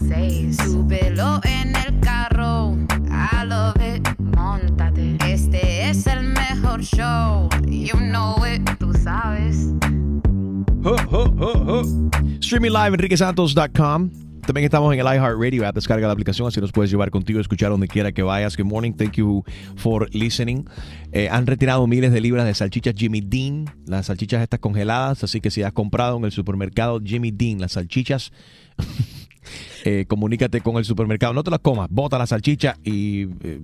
las súbelo en el carro, I love it. Montate, este es el mejor show, you know it, tú sabes. Streaming live enriquesantos.com. También estamos en el iHeartRadio app. Descarga la aplicación así nos puedes llevar contigo, escuchar donde quiera que vayas. Good morning. Thank you for listening. Eh, han retirado miles de libras de salchichas Jimmy Dean, las salchichas estas congeladas. Así que si has comprado en el supermercado Jimmy Dean las salchichas, (laughs) eh, comunícate con el supermercado. No te las comas, bota la salchicha y. eh,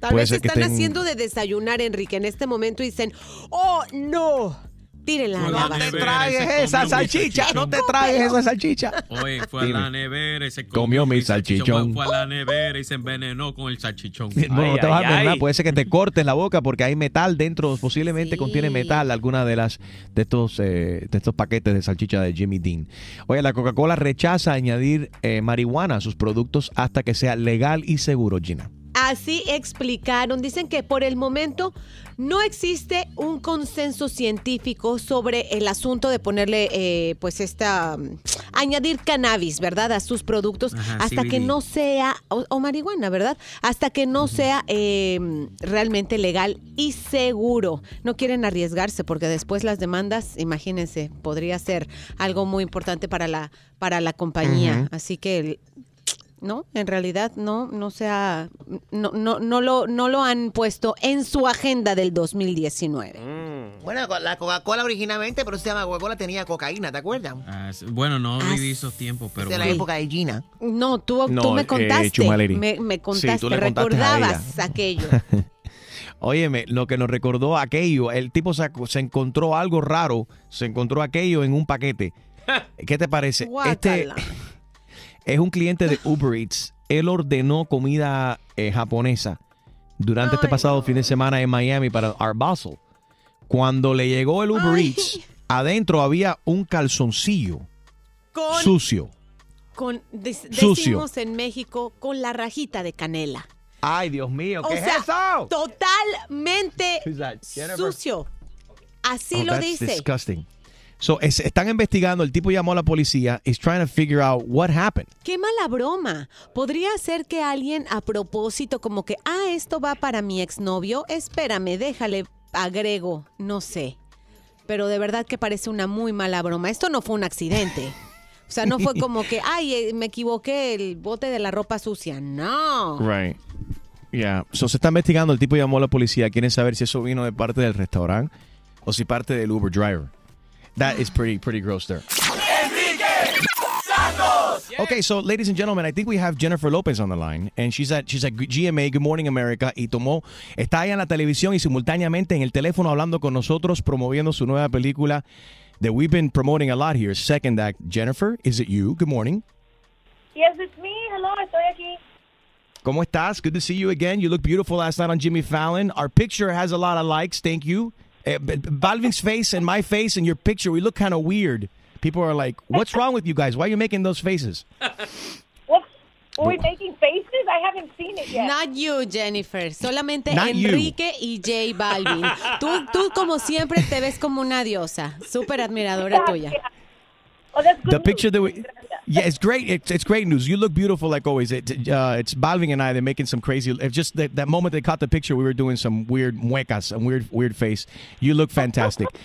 Tal vez están estén- haciendo de desayunar, Enrique, en este momento y dicen, ¡Oh, no! Tírenla a la No te tragues esa salchicha, no te tragues esa salchicha. Oye, fue Dime. a la nevera y se Comió mi salchichón. Fue a la nevera y se envenenó con el salchichón. Bueno, no te vas a envenenar, puede ser que te cortes la boca porque hay metal dentro, posiblemente contiene metal alguna de las de estos eh, de estos paquetes de salchicha de Jimmy Dean. Oye, la Coca-Cola rechaza añadir eh, marihuana a sus productos hasta que sea legal y seguro, Gina. Así explicaron. Dicen que por el momento no existe un consenso científico sobre el asunto de ponerle, eh, pues, esta. mm, añadir cannabis, ¿verdad? A sus productos Ajá, hasta que no sea. O, o marihuana, ¿verdad? Hasta que no sea eh, realmente legal y seguro. No quieren arriesgarse porque después las demandas, imagínense, podría ser algo muy importante para la, para la compañía. Así que. No, en realidad no, no se ha, no, no, no lo, no lo han puesto en su agenda del 2019. Bueno, con la Coca-Cola originalmente, pero se llama Coca-Cola, tenía cocaína, ¿te acuerdas? Ah, sí. bueno, no viví esos tiempos, pero de la bueno. época de Gina. No, tú, No, tú me eh, contaste, me, me Sí, contaste, tú le contaste recordabas (laughs) aquello. (laughs) Óyeme, lo que nos recordó aquello, el tipo se, se encontró algo raro, se encontró aquello en un paquete. (laughs) ¿Qué te parece? Este Guácala. Es un cliente de Uber Eats. Él ordenó comida eh, japonesa durante este pasado fin de semana en Miami para Art Basel. Cuando le llegó el Uber Eats, adentro había un calzoncillo Con, sucio. con dec- Sucio. decimos en México, con la rajita de canela. Ay, Dios mío, O ¿qué sea, es eso? totalmente sucio. Así Oh, lo that's dice. disgusting. So, es- están investigando, el tipo llamó a la policía, is trying to figure out what happened. Qué mala broma. Podría ser que alguien a propósito como que, ah, esto va para mi exnovio. Espérame, déjale, agrego, no sé. Pero de verdad que parece una muy mala broma. Esto no fue un accidente. O sea, no fue como que, ay, eh, me equivoqué, el bote de la ropa sucia. No. Right. Yeah. So, se está investigando, el tipo llamó a la policía, quieren saber si eso vino de parte del restaurante o si parte del Uber driver. That is pretty, pretty gross there. Okay, so ladies and gentlemen, I think we have Jennifer Lopez on the line, and she's at she's at GMA, Good Morning America, y tomó está ahí en la televisión y simultáneamente en el teléfono hablando con nosotros, promoviendo su nueva película that we've been promoting a lot here. Second act, Jennifer, is it you? Good morning. Yes, it's me. Hello, estoy aquí. ¿Cómo estás? Good to see you again. You look beautiful last night on Jimmy Fallon. Our picture has a lot of likes. Thank you. Eh, but Balvin's face and my face and your picture, we look kind of weird. People are like, "What's wrong with you guys? Why are you making those faces?" (laughs) What? Are we making faces? I haven't seen it yet. Not you, Jennifer. Solamente Not you. Enrique y J Balvin. Tú, tú, como siempre, te ves como una diosa. Súper admiradora tuya. Oh, that's good the picture that we yeah it's great. It's, it's great news. You look beautiful like always. It, uh, it's Balvin and I they're making some crazy it's just that, that moment they caught the picture we were doing some weird muecas a weird weird face. You look fantastic. (laughs)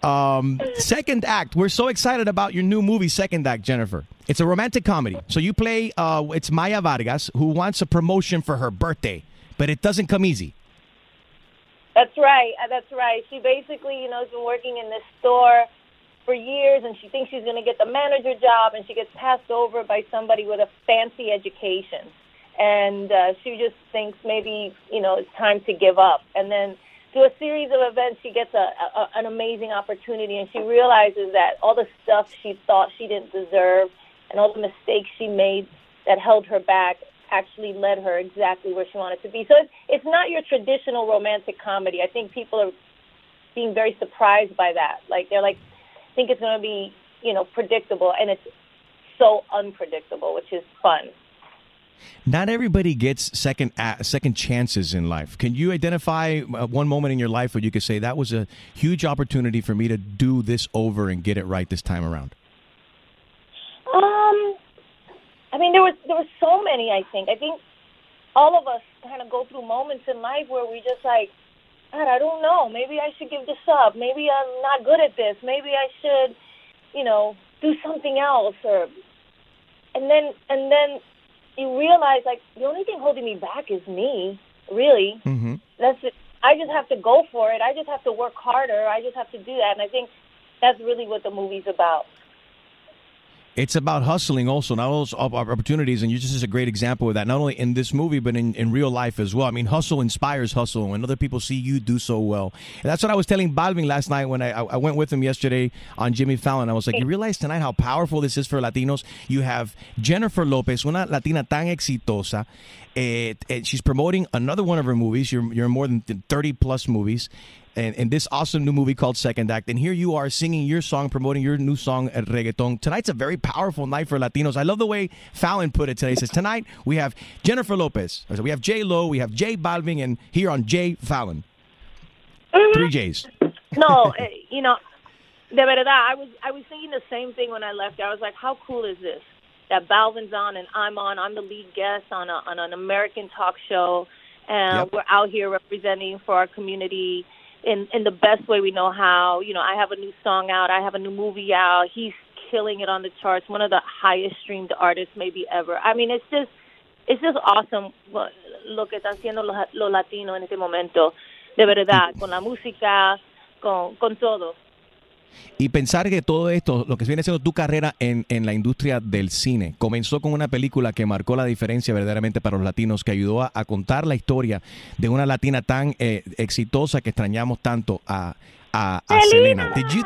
Um second act we're so excited about your new movie second act Jennifer. It's a romantic comedy. So you play uh it's Maya Vargas who wants a promotion for her birthday but it doesn't come easy. That's right. uh, That's right. She basically, you know, has been working in this store for years, and she thinks she's going to get the manager job, and she gets passed over by somebody with a fancy education, and uh, she just thinks maybe, you know, it's time to give up, and then. Through a series of events, she gets a, a an amazing opportunity, and she realizes that all the stuff she thought she didn't deserve, and all the mistakes she made that held her back, actually led her exactly where she wanted to be. So it's, it's not your traditional romantic comedy. I think people are being very surprised by that. Like they're like think it's going to be, you know, predictable and it's so unpredictable, which is fun. Not everybody gets second a second chances in life. Can you identify uh, one moment in your life where you could say that was a huge opportunity for me to do this over and get it right this time around? Um, I mean, there was there were so many. I think. I think all of us kind of go through moments in life where we just like, God, I don't know. Maybe I should give this up. Maybe I'm not good at this. Maybe I should, you know, do something else. Or, and then and then you realize like the only thing holding me back is me. Really, Mm-hmm. that's it. I just have to go for it. I just have to work harder. I just have to do that. And I think that's really what the movie's about. It's about hustling also, not all those opportunities, and you're just a great example of that, not only in this movie, but in, in real life as well. I mean, hustle inspires hustle, and other people see you do so well. And that's what I was telling Balvin last night when I, I went with him yesterday on Jimmy Fallon. I was like, you realize tonight how powerful this is for Latinos? You have Jennifer Lopez, una Latina tan exitosa. Eh, eh, she's promoting another one of her movies. You're, you're more than 30 plus movies. And, and this awesome new movie called Second Act. And here you are singing your song, promoting your new song, El Reggaeton. Tonight's a very powerful night for Latinos. I love the way Fallon put it today. He says, Tonight we have Jennifer Lopez, So we have J Lo, we have J Balvin, and here on J Fallon. Three J's. no, (laughs) eh, you know, de verdad, I was I was thinking the same thing when I left. I was like, how cool is this? That Balvin's on and I'm on. I'm the lead guest on a, on an American talk show, and Yep. we're out here representing for our community in in the best way we know how. You know, I have a new song out. I have a new movie out. He's killing it on the charts. One of the highest streamed artists maybe ever. I mean, it's just it's just awesome lo que están haciendo los, los latinos en este momento. De verdad, con la música, con, con todo. Y pensar que todo esto, lo que viene siendo tu carrera en, en la industria del cine, comenzó con una película que marcó la diferencia verdaderamente para los latinos, que ayudó a, a contar la historia de una latina tan eh, exitosa que extrañamos tanto a, a, a Selena. Did you,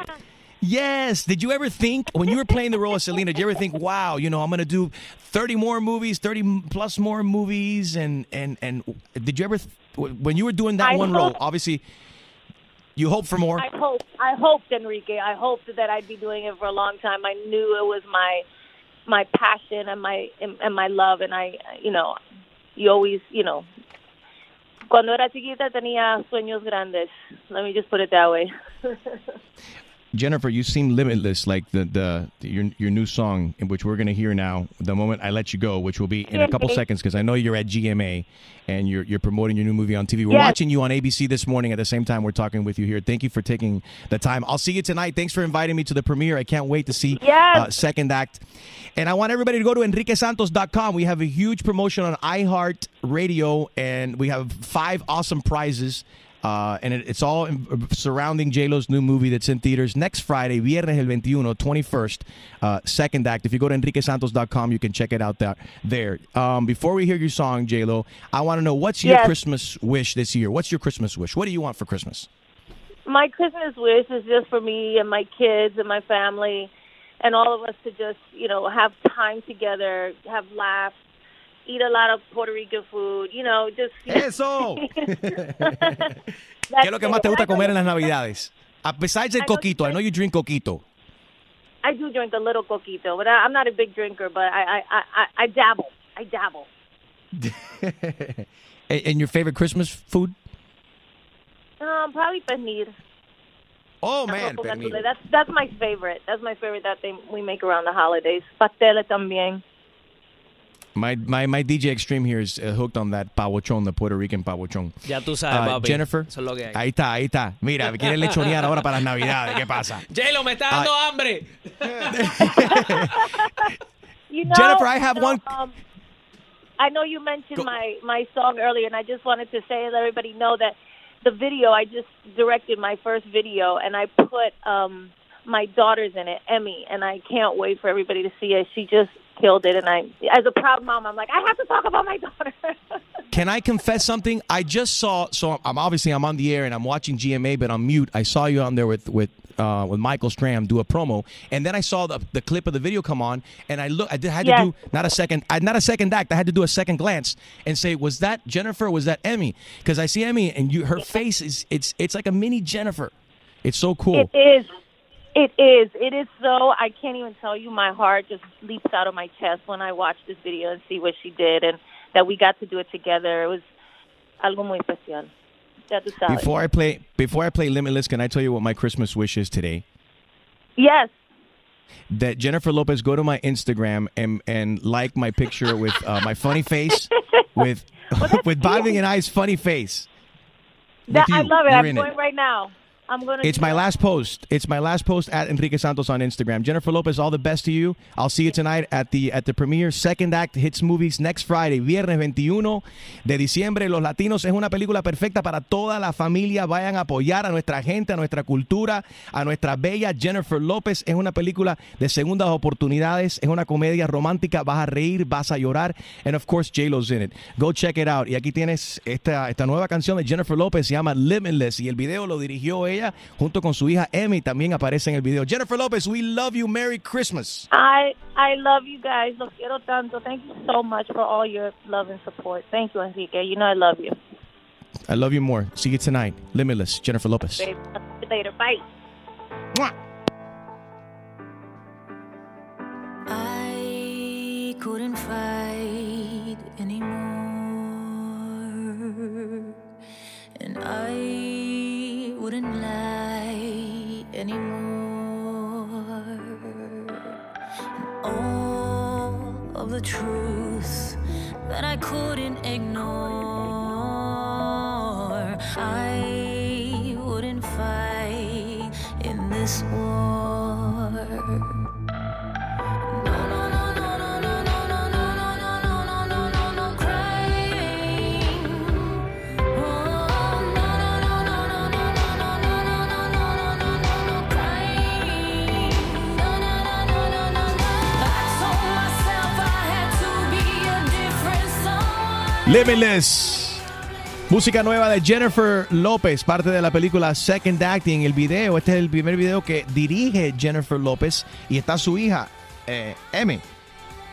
yes, did you ever think, when you were playing the role of Selena, did you ever think, wow, you know, I'm going to do 30 more movies, 30 plus more movies? And, and, and did you ever, when you were doing that I one role, obviously, you hope for more? I hope I hoped Enrique. I hoped that I'd be doing it for a long time. I knew it was my my passion and my and, my love and I you know, you always, you know, cuando era chiquita tenía sueños grandes. Let me just put it that way. (laughs) Jennifer, you seem limitless, like the, the your your new song, in which we're going to hear now. The moment I let you go, which will be in a couple seconds, because I know you're at GMA and you're you're promoting your new movie on TV. We're Yes. watching you on ABC this morning. At the same time, we're talking with you here. Thank you for taking the time. I'll see you tonight. Thanks for inviting me to the premiere. I can't wait to see Yes. uh, second act. And I want everybody to go to enriquesantos.com. We have a huge promotion on iHeart Radio, and we have five awesome prizes. Uh, and it, it's all in, surrounding J-Lo's new movie that's in theaters next Friday, Viernes el 21, 21st, uh, second act. If you go to enriquesantos.com, you can check it out there. there. Um, before we hear your song, J-Lo, I want to know what's your Yes. Christmas wish this year? What's your Christmas wish? What do you want for Christmas? my Christmas wish is just for me and my kids and my family and all of us to just, you know, have time together, have laughs, eat a lot of Puerto Rican food, you know, just (laughs) Eso. (laughs) ¿Qué es lo que más te gusta comer en las Navidades? Besides el coquito, I know you drink coquito. I do drink a little coquito, but I, I'm not a big drinker, but I I I, I- I dabble. I dabble. (laughs) and and your favorite Christmas food? Um, probably pernil. Oh man, That's that's my favorite. That's my favorite that they we make around the holidays. Pasteles también. My, my, my DJ Extreme here is uh, hooked on that pavochón, the Puerto Rican pavochón. Ya tú sabes, Uh, papi. Jennifer, Eso es lo que hay. ahí está, ahí está. Mira, quiere lechonear ahora para las Navidades. ¿Qué pasa? (laughs) J-Lo, me está dando hambre. (laughs) You know, Jennifer, I have you know, one- Um, I know you mentioned my my song earlier, and I just wanted to say let everybody know that the video I just directed my first video, and I put um my daughters in it, Emmy, and I can't wait for everybody to see it. She just killed it, and I, as a proud mom, I'm like, I have to talk about my daughter. (laughs) Can I confess something? I just saw. So I'm obviously I'm on the air and I'm watching GMA, but I'm mute. I saw you on there with with uh, with Michael Stram do a promo, and then I saw the the clip of the video come on, and I look. I did, had to do not a second, I, not a second act. I had to do a second glance and say, was that Jennifer? Was that Emmy? Because I see Emmy, and you, her face is it's it's like a mini Jennifer. It's so cool. It is. It is. It is so. I can't even tell you. My heart just leaps out of my chest when I watch this video and see what she did, and that we got to do it together. It was algo muy especial. Ya tú sabes. Before I play before I play Limitless, can I tell you what my Christmas wish is today? Yes. that Jennifer Lopez go to my Instagram and and like my picture with uh, my funny face (laughs) with (laughs) with Bobby and I's funny face. That, I love it. You're I'm in going right now. I'm to. It's my last post. It's my last post at Enrique Santos on Instagram. Jennifer Lopez, all the best to you. I'll see you tonight at the at the premiere Second Act Hits Movies next Friday, viernes 21 de diciembre. Los Latinos es una película perfecta para toda la familia. Vayan a apoyar a nuestra gente, a nuestra cultura, a nuestra bella Jennifer Lopez. Es una película de segundas oportunidades. Es una comedia romántica. Vas a reír, vas a llorar. And of course, J-Lo's in it. Go check it out. Y aquí tienes esta, esta nueva canción de Jennifer Lopez. Se llama Limitless. Y el video lo dirigió ella junto con su hija Emmy. También aparece en el video. Jennifer Lopez, we love you. Merry Christmas. I I love you guys. Los quiero tanto. Thank you so much for all your love and support. Thank you, Enrique. You know I love you. I love you more. See you tonight. Limitless. Jennifer Lopez. Later. Bye. I couldn't fight anymore, and I wouldn't lie anymore. And all of the truth that I couldn't ignore, I wouldn't fight in this war. Limitless. Música nueva de Jennifer López, parte de la película Second Act. Y en el video, este es el primer video que dirige Jennifer López y está su hija, eh, Emmy,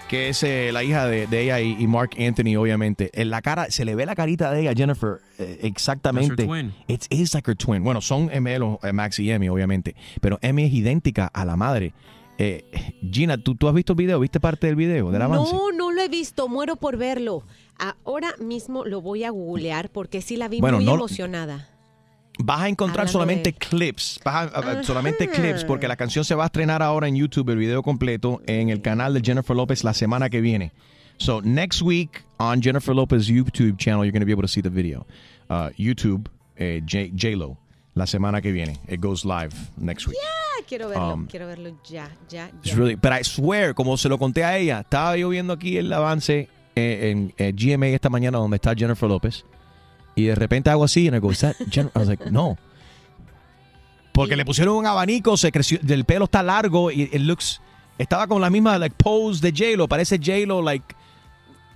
que es eh, la hija de, de ella y, y Mark Anthony, obviamente. En la cara, se le ve la carita de ella, Jennifer, eh, exactamente. That's her twin. It's, it's like her twin. Bueno, son gemelos, eh, Max y Emmy, obviamente. Pero Emmy es idéntica a la madre. Eh, Gina, ¿tú, ¿tú has visto el video? ¿Viste parte del video, del avance? No, no lo he visto, muero por verlo. Ahora mismo lo voy a googlear porque sí la vi Bueno, muy no- emocionada. Vas a encontrar Hablando solamente de- clips, vas a- solamente clips porque la canción se va a estrenar ahora en YouTube, el video completo, en el canal de Jennifer Lopez la semana que viene. So next week on Jennifer Lopez YouTube channel, you're going to be able to see the video. Uh, YouTube, eh, J- J-Lo, la semana que viene. It goes live next week. Ah, quiero verlo, Um, quiero verlo ya, ya, It's ya. really, but I swear, como se lo conté a ella, estaba yo viendo aquí el avance eh, en, eh, GMA esta mañana donde está Jennifer López y de repente hago así y I go, "Is that Jen-" I was like, no. Porque le pusieron un abanico, se creció, el pelo está largo y it looks, estaba con la misma like pose de J-Lo, parece J-Lo like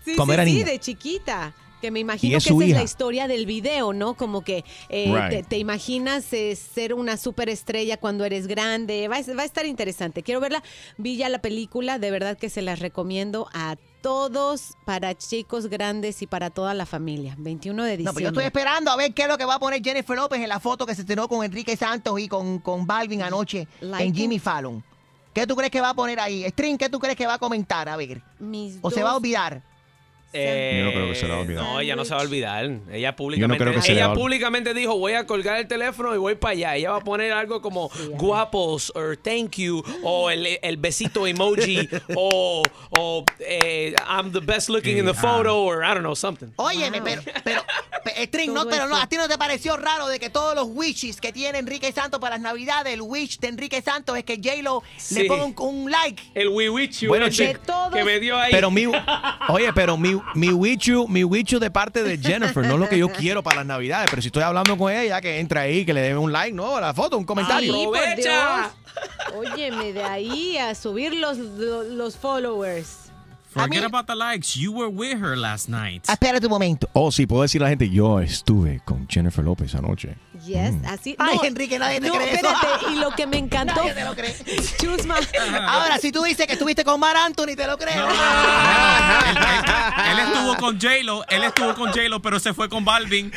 Sí, como sí, era sí, niña. de chiquita. Que me imagino es que esa es la historia del video, ¿no? Como que eh, Right. te, te imaginas eh, ser una superestrella cuando eres grande. Va, a- va a estar interesante. Quiero verla. Vi ya la película, de verdad que se las recomiendo a todos, para chicos grandes y para toda la familia. 21 de No, diciembre. pero yo estoy esperando a ver qué es lo que va a poner Jennifer López en la foto que se estrenó con Enrique Santos y con, con Balvin anoche Like en it. Jimmy Fallon. ¿Qué tú crees que va a poner ahí? String, ¿qué tú crees que va a comentar? A ver. Mis ¿O se va a olvidar? Eh, Yo no creo que se le va a olvidar. No, ella no se va a olvidar. Ella públicamente, creo que se le ella va a- públicamente dijo, voy a colgar el teléfono y voy para allá. Ella va a poner algo como guapos o thank you o el, el besito emoji (laughs) o, o eh, I'm the best looking in the photo or I don't know, something. Óyeme, pero, pero, pe- String, no, Todo pero no. ¿a ti no te pareció raro de que todos los wishes que tiene Enrique Santos para las navidades, el wish de Enrique Santos es que J-Lo Sí. le ponga un, un like? El we wish you Bueno, todos- que me dio ahí. Pero mi, oye, pero mi, mi wichu, mi wichu de parte de Jennifer, no es lo que yo quiero para las navidades, pero si estoy hablando con ella, que entre ahí, que le dé un like, no, a la foto, un comentario. Sí. Óyeme, de ahí a subir los, los, los followers. Forget about the likes. You were with her last night. Ah, Espérate un momento. Oh, sí, puedo decir a la gente, yo estuve con Jennifer López anoche. Yes, así. Ay, no, Enrique, nadie te no, cree eso. espérate, y lo que me encantó. Nadie te lo cree. Chusma. Ahora, si tú dices que estuviste con Mar Anthony, te lo creo. Él estuvo con J-Lo, él estuvo con J-Lo, pero se fue con Balvin.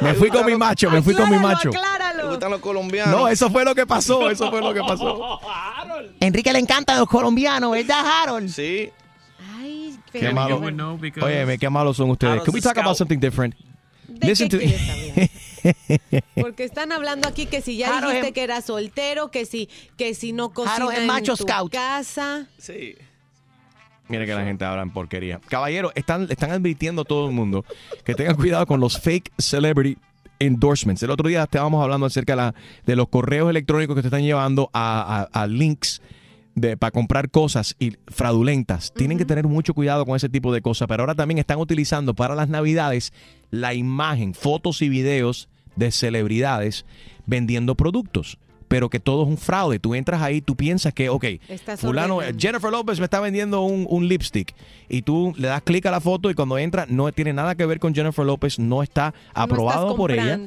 Me fui con mi macho, me fui con mi macho. ¿Te acláralo. Gustan los colombianos? No, eso fue lo que pasó, eso fue lo que pasó. (laughs) Enrique le encantan los colombianos, ¿verdad, Harold? Sí. Ay, Qué malo. Oye, qué malos son ustedes. Can we talk about something different? ¿De Listen to-? (laughs) Porque están hablando aquí que si ya Harold dijiste es- que eras soltero, que si, que si no Harold es cocinas macho en tu scout. casa. Sí. Mira que la gente habla en porquería. Caballero, están, están advirtiendo a todo el mundo que tengan cuidado con los fake celebrity endorsements. El otro día estábamos hablando acerca de, la- de los correos electrónicos que te están llevando a, a- a links de, para comprar cosas y fraudulentas. Tienen que tener mucho cuidado con ese tipo de cosas, pero ahora también están utilizando para las navidades la imagen, fotos y videos de celebridades vendiendo productos. Pero que todo es un fraude. Tú entras ahí, tú piensas que, ok, Estás fulano, ordenando. Jennifer López me está vendiendo un, un lipstick y tú le das clic a la foto y cuando entra no tiene nada que ver con Jennifer López, no está aprobado no por ella.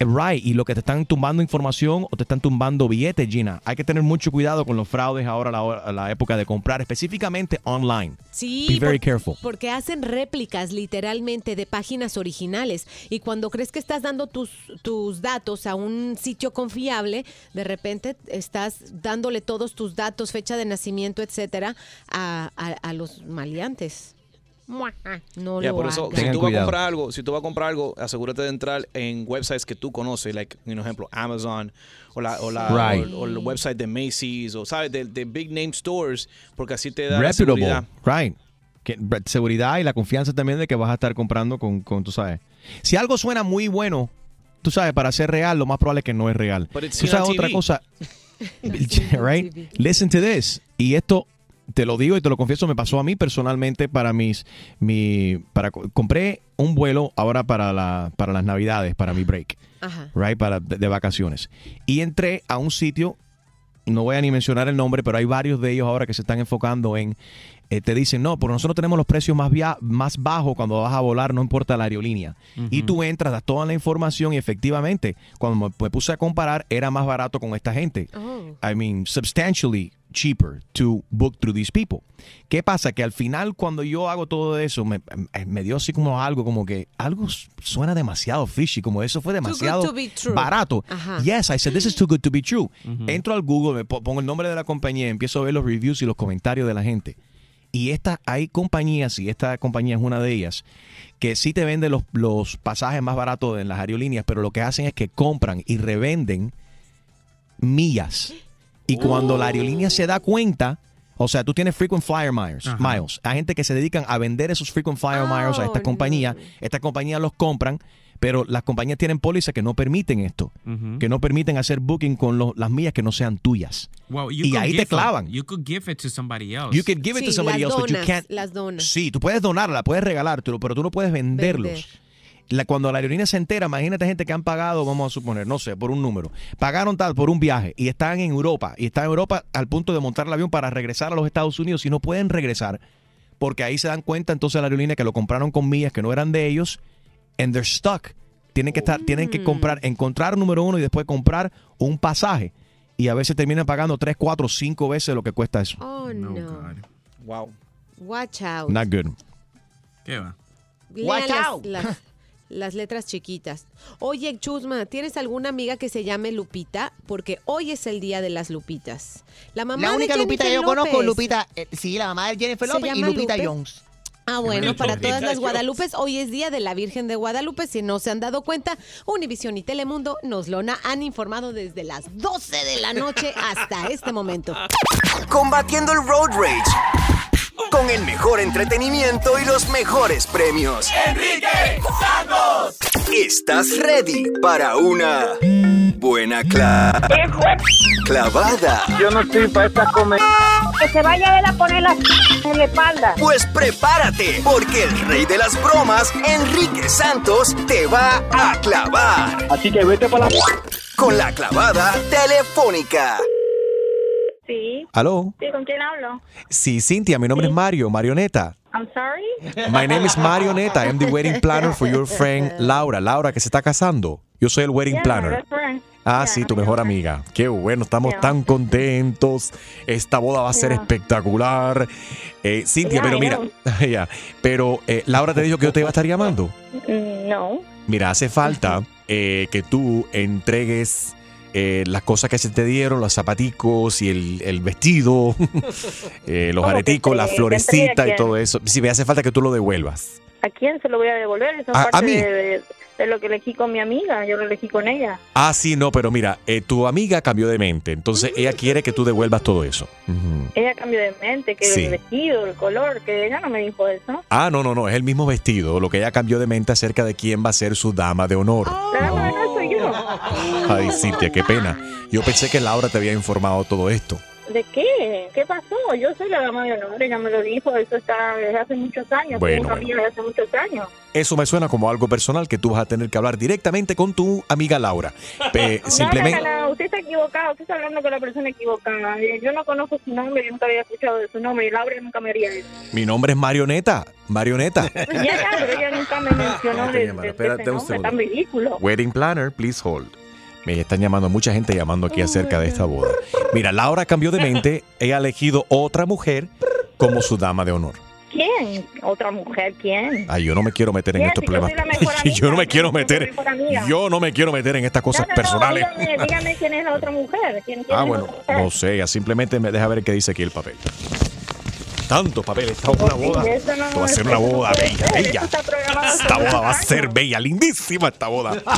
Eh, Right, y lo que te están tumbando información o te están tumbando billetes, Gina. Hay que tener mucho cuidado con los fraudes ahora a la, a la época de comprar, específicamente online. Sí, Be very por- careful. porque hacen réplicas literalmente de páginas originales y cuando crees que estás dando tus, tus datos a un sitio confiable, de repente estás dándole todos tus datos, fecha de nacimiento, etcétera, a, a- a los maleantes. No Ya, lo por eso, si Tengan tú vas a cuidado. comprar algo, si tú vas a comprar algo, asegúrate de entrar en websites que tú conoces, like, por ejemplo, Amazon o la, o la Right. o, o el website de Macy's o sabes de, de big name stores, porque así te da la Reputable, seguridad. right. Que- re- seguridad y la confianza también de que vas a estar comprando con, con, tú sabes. Si algo suena muy bueno, tú sabes, para ser real, lo más probable es que no es real. But it's Tú seen sabes otra TV. cosa, (laughs) (laughs) right? Listen to this. Y esto te lo digo y te lo confieso, me pasó a mí personalmente para mis mi para compré un vuelo ahora para la para las Navidades, para mi break, Ajá. right, para de, de vacaciones. Y entré a un sitio no voy a ni mencionar el nombre, pero hay varios de ellos ahora que se están enfocando en, eh, te dicen, no, porque nosotros tenemos los precios más, via- más bajos cuando vas a volar, no importa la aerolínea. Y tú entras, das toda la información y efectivamente, cuando me, me puse a comparar, era más barato con esta gente. Oh. I mean, substantially cheaper to book through these people. ¿Qué pasa? Que al final, cuando yo hago todo eso, me, me- me dio así como algo, como que algo suena demasiado fishy, como eso fue demasiado to be true. barato. Ajá. Yes, I said, this is too good to be true. Entro al Google, me po- pongo el nombre de la compañía, empiezo a ver los reviews y los comentarios de la gente. Y esta, hay compañías, y esta compañía es una de ellas, que sí te venden los, los pasajes más baratos en las aerolíneas, pero lo que hacen es que compran y revenden millas. Y cuando la aerolínea se da cuenta, o sea, tú tienes frequent flyer miles, Ajá. miles. Hay gente que se dedican a vender esos frequent flyer miles a esta Oh, compañía. no. Estas compañías los compran, pero las compañías tienen pólizas que no permiten esto, que no permiten hacer booking con los- las millas que no sean tuyas. Well, y ahí te clavan. It, you could give it to somebody else. You could give it to somebody else, but you can't. las donas. Sí, tú puedes donarla, puedes regalártelo, pero tú no puedes venderlos. Vender. La- cuando la aerolínea se entera, imagínate gente que han pagado, vamos a suponer, no sé, por un número. Pagaron tal por un viaje y están en Europa y están en Europa al punto de montar el avión para regresar a los Estados Unidos y no pueden regresar porque ahí se dan cuenta entonces la aerolínea que lo compraron con millas que no eran de ellos and they're stuck. Tienen que estar, tienen que comprar, encontrar número uno y después comprar un pasaje. Y a veces terminan pagando tres, cuatro, cinco veces lo que cuesta eso. Oh, no. Wow. Watch out. Not good. ¿Qué va? Lean Watch las, out. las- las letras chiquitas. Oye, Chusma, ¿tienes alguna amiga que se llame Lupita? Porque hoy es el día de las Lupitas. La mamá La de única Lupita que yo conozco. Lupita, eh, sí, la mamá de Jennifer ¿Se López y Lupita Lupe? Jones. Ah, bueno, para todas las. Guadalupes, hoy es día de la Virgen de Guadalupe. Si no se han dado cuenta, Univisión y Telemundo nos lo han informado desde las 12 de la noche hasta este momento. Combatiendo el road rage. Con el mejor entretenimiento y los mejores premios. Enrique Santos. ¿Estás ready para una buena cla- clavada? Yo no estoy para esta comer. Que se vaya a ver a poner la en la espalda. Pues prepárate, porque el rey de las bromas, Enrique Santos, te va a clavar. Así que vete para la... Con la clavada telefónica. Sí. ¿Aló? Sí, ¿con quién hablo? Sí, Cintia, mi nombre es Mario, Marioneta. I'm sorry. My name is Marioneta. I'm the wedding planner for your friend Laura. Laura, que se está casando. Yo soy el wedding Yeah, planner. Ah, sí, tu mejor amiga. Qué bueno, estamos Yeah. tan contentos. Esta boda va a ser espectacular. Eh, Cintia, pero mira, (laughs) ya, pero eh, Laura te dijo que yo te iba a estar llamando. Mm, No. Mira, hace falta (laughs) eh, que tú entregues eh, las cosas que se te dieron, los zapaticos y el, el vestido, (laughs) eh, los ¿Cómo que areticos, la florecita y todo eso. Sí, me hace falta que tú lo devuelvas. ¿A quién se lo voy a devolver? Eso es A- a parte mí. De, de- de lo que elegí con mi amiga. Yo lo elegí con ella. Ah, sí, no, pero mira, eh, tu amiga cambió de mente, entonces ella quiere que tú devuelvas todo eso. Ella cambió de mente, que Sí. el vestido, el color, que ella no me dijo eso. Ah, no, no, no, es el mismo vestido, lo que ella cambió de mente acerca de quién va a ser su dama de honor. La dama. Ay, Cintia, qué pena. Yo pensé que Laura te había informado todo esto. ¿De qué? ¿Qué pasó? Yo soy la dama de honor, ella me lo dijo, eso está desde hace muchos años, Bueno, desde hace muchos años. Eso me suena como algo personal que tú vas a tener que hablar directamente con tu amiga Laura. Pe- (laughs) simplemente... No, no, no, usted está equivocado, usted está hablando con la persona equivocada. Eh, Yo no conozco su nombre, yo nunca había escuchado de su nombre y Laura nunca me haría eso. Mi nombre es Marioneta. Marioneta. (laughs) Ya, ya, pero ella nunca me (laughs) mencionó de, de- de espérate ese un nombre tan ridículo. Wedding planner, please hold. Me están llamando, mucha gente llamando aquí acerca de esta boda. Mira, Laura cambió de mente, ha elegido otra mujer como su dama de honor. ¿Quién? ¿Otra mujer? ¿Quién? Ay, yo no me quiero meter en estos Si yo problemas. amiga, (laughs) yo no me yo quiero meter. Yo no me quiero meter en estas cosas No, no, no, personales. dígame, dígame quién es la otra mujer. ¿Quién, quién Ah, bueno, no sé, simplemente me deja ver qué dice aquí el papel. Tantos papeles, esta es una boda. Va a ser una boda bella, bella. Esta boda va a ser bella, lindísima esta boda. Esto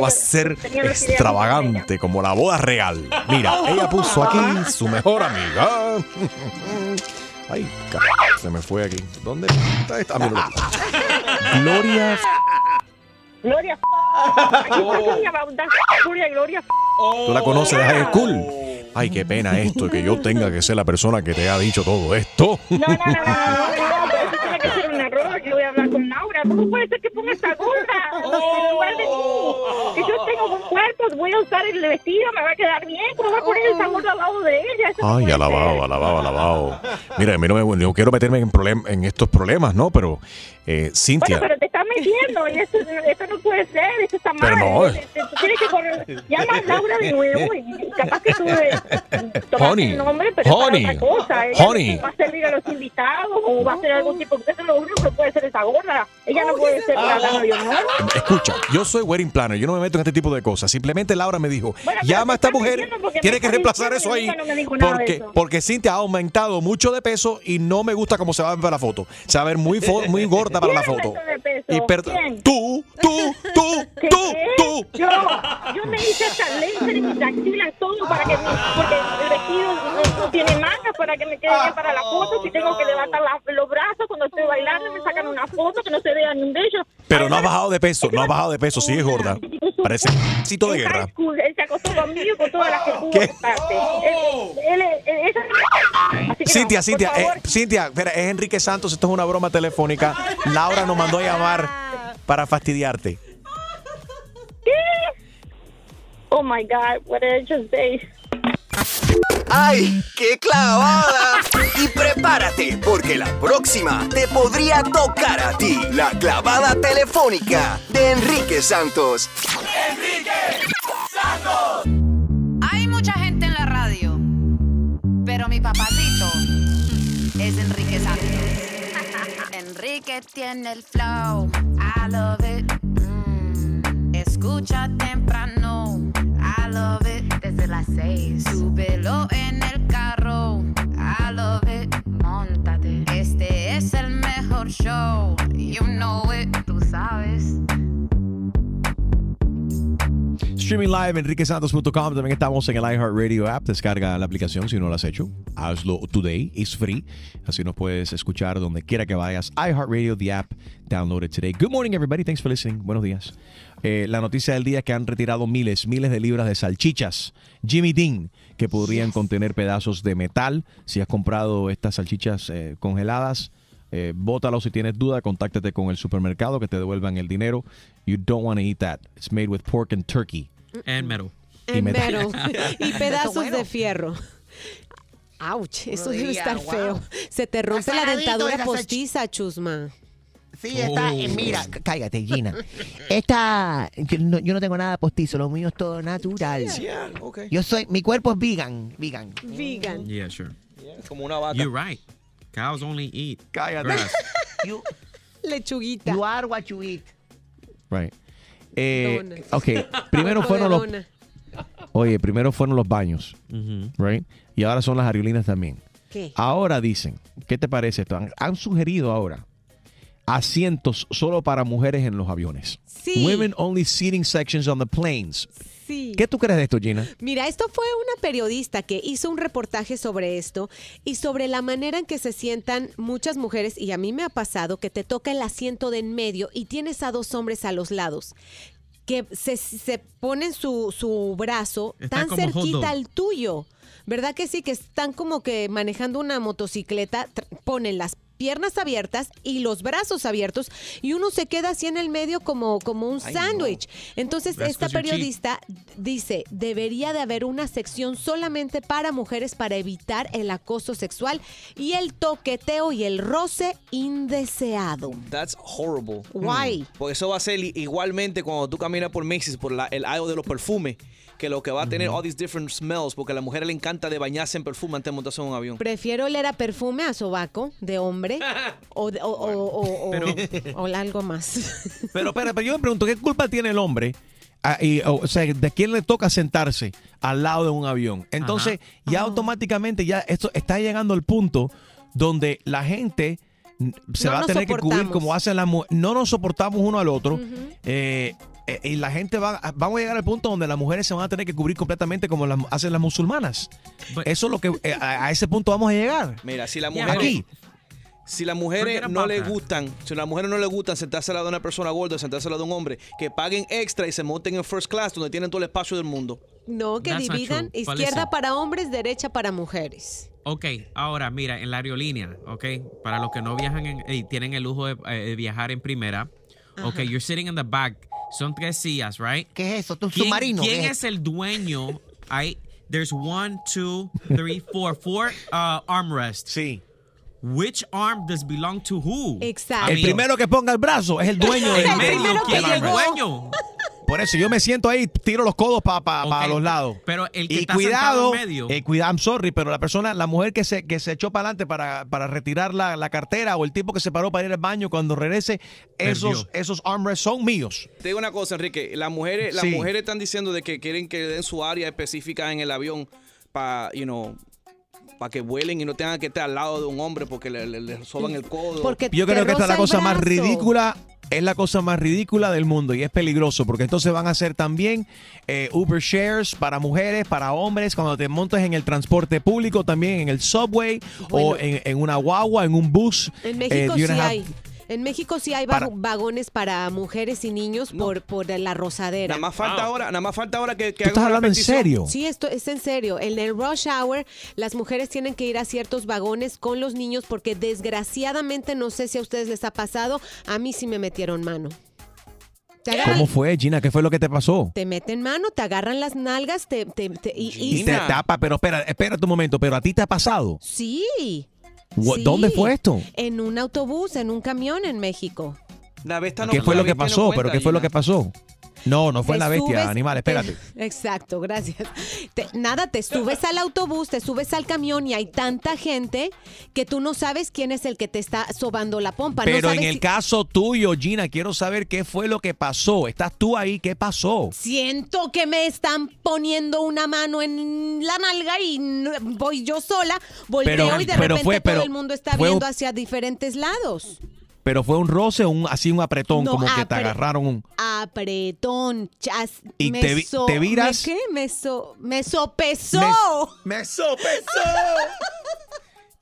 va a ser extravagante, como la boda real. Mira, ella puso aquí su mejor amiga. (laughs) Ay, ca- se me fue aquí. ¿Dónde está esta? Gloria. Gloria. Gloria, ¿Tú la conoces de high school? Ay, qué pena esto, que yo tenga que ser la persona que te ha dicho todo esto. No, no, no, no, no, no, pero eso tiene que ser un error. Yo voy a hablar con Laura. ¿Cómo puede ser que ponga esta gorra en lugar de mí? Que yo tengo un cuerpo, voy a usar el vestido, me va a quedar bien. ¿Cómo va a poner esa gorra al lado de ella? Eso no Ay, puede alabado, alabado, alabado. Mira, a mí no me, no quiero meterme en, problem- en estos problemas, ¿no? Pero, eh, Cintia. Bueno, pero te estás metiendo y esto, esto no puede ser, esto está mal. Pero no. Te- te- tú tienes que correr. Llama a Laura de nuevo y capaz que tú eh, tomaste el nombre, pero es para honey, otra cosa. Ella honey. va a servir a los invitados o va a hacer algún tipo, porque eso es lo único que puede ser esa gorra. Ella no puede ser la de honor. Escucha, yo soy wedding planner, yo no me meto en este tipo de cosas. Simplemente Laura me dijo, Bueno, llama a esta mujer, tiene que reemplazar eso ahí. no Porque, eso. porque Cintia ha aumentado mucho de peso y no me gusta cómo se va a ver para la foto. Se va a ver muy, muy gorda para la ¿Quién foto. ¿Quién? tú, tú, tú, ¿Qué? tú, tú. Yo, yo me hice hasta laser y mis axilas, todo para que mi, porque el vestido no, no tiene mangas para que me quede bien para la foto. Si tengo que levantar la- los brazos cuando estoy bailando, me sacan una foto que no se vea ni un bello. Pero no has bajado de peso, no has bajado de peso, sigue gorda. Parece cito de guerra. Él se acostó conmigo con todas las que. Él, él, él- que Cintia, Cintia, eh, Cintia, espera, es Enrique Santos, esto es una broma telefónica. Laura nos mandó a llamar (laughs) para fastidiarte. Oh my God, what did I just say? ¡Ay, qué clavada! Y prepárate prepárate, porque la próxima te podría tocar a ti. La clavada telefónica de Enrique Santos. Enrique Santos. Hay mucha gente en la radio, pero mi papacito es Enrique Santos. Enrique tiene el flow, I love it. Mm. Escucha temprano, I love it. Desde las seis, súbelo en el carro, I love it. Montate, este es el mejor show, you know it, tú sabes. Streaming live en enriquesantos.com. También estamos en el iHeartRadio app. Descarga la aplicación si no lo has hecho. Hazlo today. Es free. Así nos puedes escuchar donde quiera que vayas. iHeartRadio, the app. Download it today. Good morning, everybody. Thanks for listening. Buenos días. Eh, la noticia del día es que han retirado miles, miles de libras de salchichas. Jimmy Dean, que podrían contener pedazos de metal. Si has comprado estas salchichas eh, congeladas, eh, bótalo si tienes duda, contáctate con el supermercado que te devuelvan el dinero. You don't want to eat that. It's made with pork and turkey. And metal. Y En metal. metal. y pedazos de fierro. Ouch, eso debe estar wow. feo. Se te rompe la dentadura postiza, chusma. Sí, está. eh, mira, c- cállate, Gina. Esta. Yo no, yo no tengo nada postizo, lo mío es todo natural. Yeah, okay. Yo soy. Mi cuerpo es vegan. Vegan. Vegan. Yeah, sure. Como una vaca. You're right. Cows only eat Cállate. grass. (laughs) You, Lechuguita. you are what you eat. Right. Eh, ok, (laughs) primero fueron los, dona. oye, primero fueron los baños, right? Y ahora son las aerolinas también. ¿Qué? Ahora dicen, ¿qué te parece esto? Han, han sugerido ahora asientos solo para mujeres en los aviones. Sí. Women only seating sections on the planes. Sí. ¿Qué tú crees de esto, Gina? Mira, esto fue una periodista que hizo un reportaje sobre esto y sobre la manera en que se sientan muchas mujeres, y a mí me ha pasado que te toca el asiento de en medio y tienes a dos hombres a los lados que se, se ponen su, su brazo Está tan cerquita al tuyo. ¿Verdad que sí? Que están como que manejando una motocicleta, ponen las piernas abiertas y los brazos abiertos y uno se queda así en el medio como, como un no. sándwich. Entonces, That's esta periodista dice, debería de haber una sección solamente para mujeres para evitar el acoso sexual y el toqueteo y el roce indeseado. That's horrible. Why? Porque eso va a ser igualmente cuando tú caminas por Macy's, por la- el aisle de los perfumes, que lo que va a tener all these different smells, porque a la mujer le encanta de bañarse en perfume antes de montarse en un avión. Prefiero oler a perfume a sobaco de hombre o, de- o, o- o- o- Pero- o algo más. Pero, pero, pero yo me pregunto, ¿qué culpa tiene el hombre? Ah, y, o, o sea, ¿de quién le toca sentarse al lado de un avión? Entonces, ya automáticamente ya esto está llegando al punto donde la gente se No va a nos tener que cubrir soportamos. como hacen las mujeres. No nos soportamos uno al otro. eh, eh, y la gente va, vamos a llegar al punto donde las mujeres se van a tener que cubrir completamente como las, hacen las musulmanas. But- Eso es lo que eh, a, a ese punto vamos a llegar. Mira, si la mujer Aquí. Si las mujeres no le gustan, si a las mujeres no le gustan sentarse al lado de una persona gorda, sentarse al lado de un hombre, que paguen extra y se monten en first class donde tienen todo el espacio del mundo. No, que That's dividan izquierda para hombres, derecha para mujeres. Ok, ahora mira, en la aerolínea, ok, para los que no viajan en- y tienen el lujo de, eh, de viajar en primera, ok, you're sitting in the back, son tres sillas, right? ¿Qué es eso? ¿Tu ¿Quién, submarino? quién ¿Qué es el dueño? Hay, there's one, two, three, four, four uh, armrests. Sí. Which arm does belong to who? Exacto. El primero que ponga el brazo es el dueño del medio, primero que ¿quién es el dueño? Por eso yo me siento ahí, tiro los codos para Ok, los lados. Pero el que y está cuidado, sentado en medio. eh, cuidado, I'm sorry, pero la persona, la mujer que se, que se echó para adelante para, para retirar la, la cartera o el tipo que se paró para ir al baño cuando regrese, esos, Perdió. esos armrests son míos. Te digo una cosa, Enrique, las mujeres, las Sí. mujeres están diciendo de que quieren que den su área específica en el avión para, you know, para que vuelen y no tengan que estar al lado de un hombre porque le, le- le soban el codo. Porque Yo creo que esta es la cosa más ridícula. Es la cosa más ridícula del mundo y es peligroso porque entonces van a hacer también eh, Uber shares para mujeres, para hombres, cuando te montes en el transporte público, también en el subway o en, en una guagua, en un bus. En Eh, México you're sí hay. En México sí hay Para- vagones para mujeres y niños por, por la rosadera. Nada más falta ahora, nada más falta ahora que, que ¿Tú estás hablando en serio? Sí, esto es en serio. En el rush hour, las mujeres tienen que ir a ciertos vagones con los niños porque desgraciadamente, no sé si a ustedes les ha pasado, a mí sí me metieron mano. ¿Cómo fue, Gina? ¿Qué fue lo que te pasó? te meten mano, te agarran las nalgas, te, te- te- y, y- Y te tapa, pero espera, espera un momento, pero a ti te ha pasado. sí. Sí, ¿Dónde fue esto? En un autobús, en un camión en México. La no ¿Qué fue lo que no pasó? cuenta, ¿Pero qué fue lo que pasó? No, no fue Te la bestia, subes- animal, espérate. te- (laughs) exacto, gracias. Te- nada, te subes al autobús, te subes al camión y hay tanta gente que tú no sabes quién es el que te está sobando la pompa. no Pero en el si- caso tuyo, Gina, quiero saber qué fue lo que pasó. ¿Estás tú ahí? ¿Qué pasó? Siento que me están poniendo una mano en la nalga y voy yo sola, volteo Pero- y de pero repente fue- pero todo el mundo está fue viendo hacia diferentes lados. Pero fue un roce o un, así un apretón, No, como que te agarraron un... Apretón, chas, ¿Y me te vi- so- te viras? ¿Me qué? Me, so- me sopesó. Me, (laughs) sopesó.